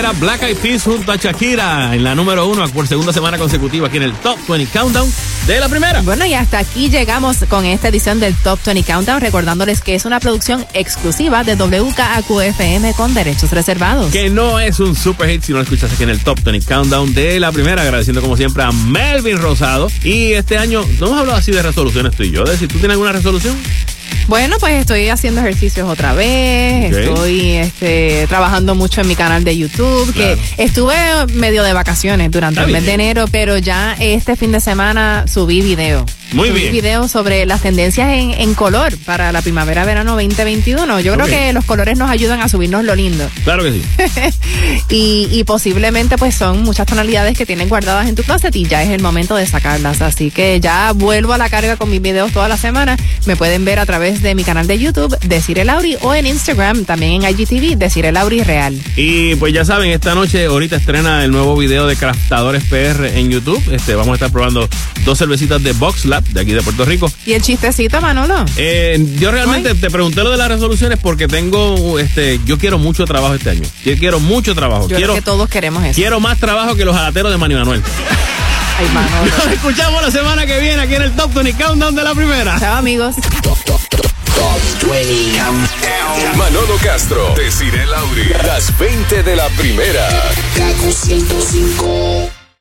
Era Black Eyed Peas junto a Shakira en la número uno por segunda semana consecutiva aquí en el Top 20 Countdown de la primera. Bueno, y hasta aquí llegamos con esta edición del Top 20 Countdown, recordándoles que es una producción exclusiva de WKAQ-FM con derechos reservados. Que no es un super hit si no lo escuchas aquí en el Top 20 Countdown de la primera, agradeciendo como siempre a Melvin Rosado. Y este año no hemos hablado así de resoluciones tú y yo. De si tú tienes alguna resolución, Bueno, pues estoy haciendo ejercicios otra vez, estoy este, trabajando mucho en mi canal de YouTube, que estuve medio de vacaciones durante Está el mes de enero, pero ya este fin de semana subí video. Muy subí bien. video sobre las tendencias en, en color para la primavera-verano 2021. Yo creo que los colores nos ayudan a subirnos lo lindo. Claro que sí. y, y posiblemente pues son muchas tonalidades que tienen guardadas en tu closet y ya es el momento de sacarlas. Así que ya vuelvo a la carga con mis videos toda la semana. Me pueden ver a través de mi canal de YouTube, Decir Lauri, o en Instagram, también en IGTV, Decir Lauri Real. Y pues ya saben, esta noche ahorita estrena el nuevo video de Craftadores PR en YouTube. Este, vamos a estar probando dos cervecitas de Box Lab de aquí de Puerto Rico. Y el chistecito, Manolo. Eh, yo realmente te pregunté lo de las resoluciones porque tengo, este, yo quiero mucho trabajo este año. Yo quiero mucho trabajo. Yo quiero, creo que todos queremos eso. quiero más trabajo que los jalateros de Manny Manuel. Ay, Manolo. Nos escuchamos la semana que viene aquí en el Top 20 Countdown de la primera. Chao, amigos. Manolo Castro, Desiree Lauri, las 20 de la primera. Kaku 105.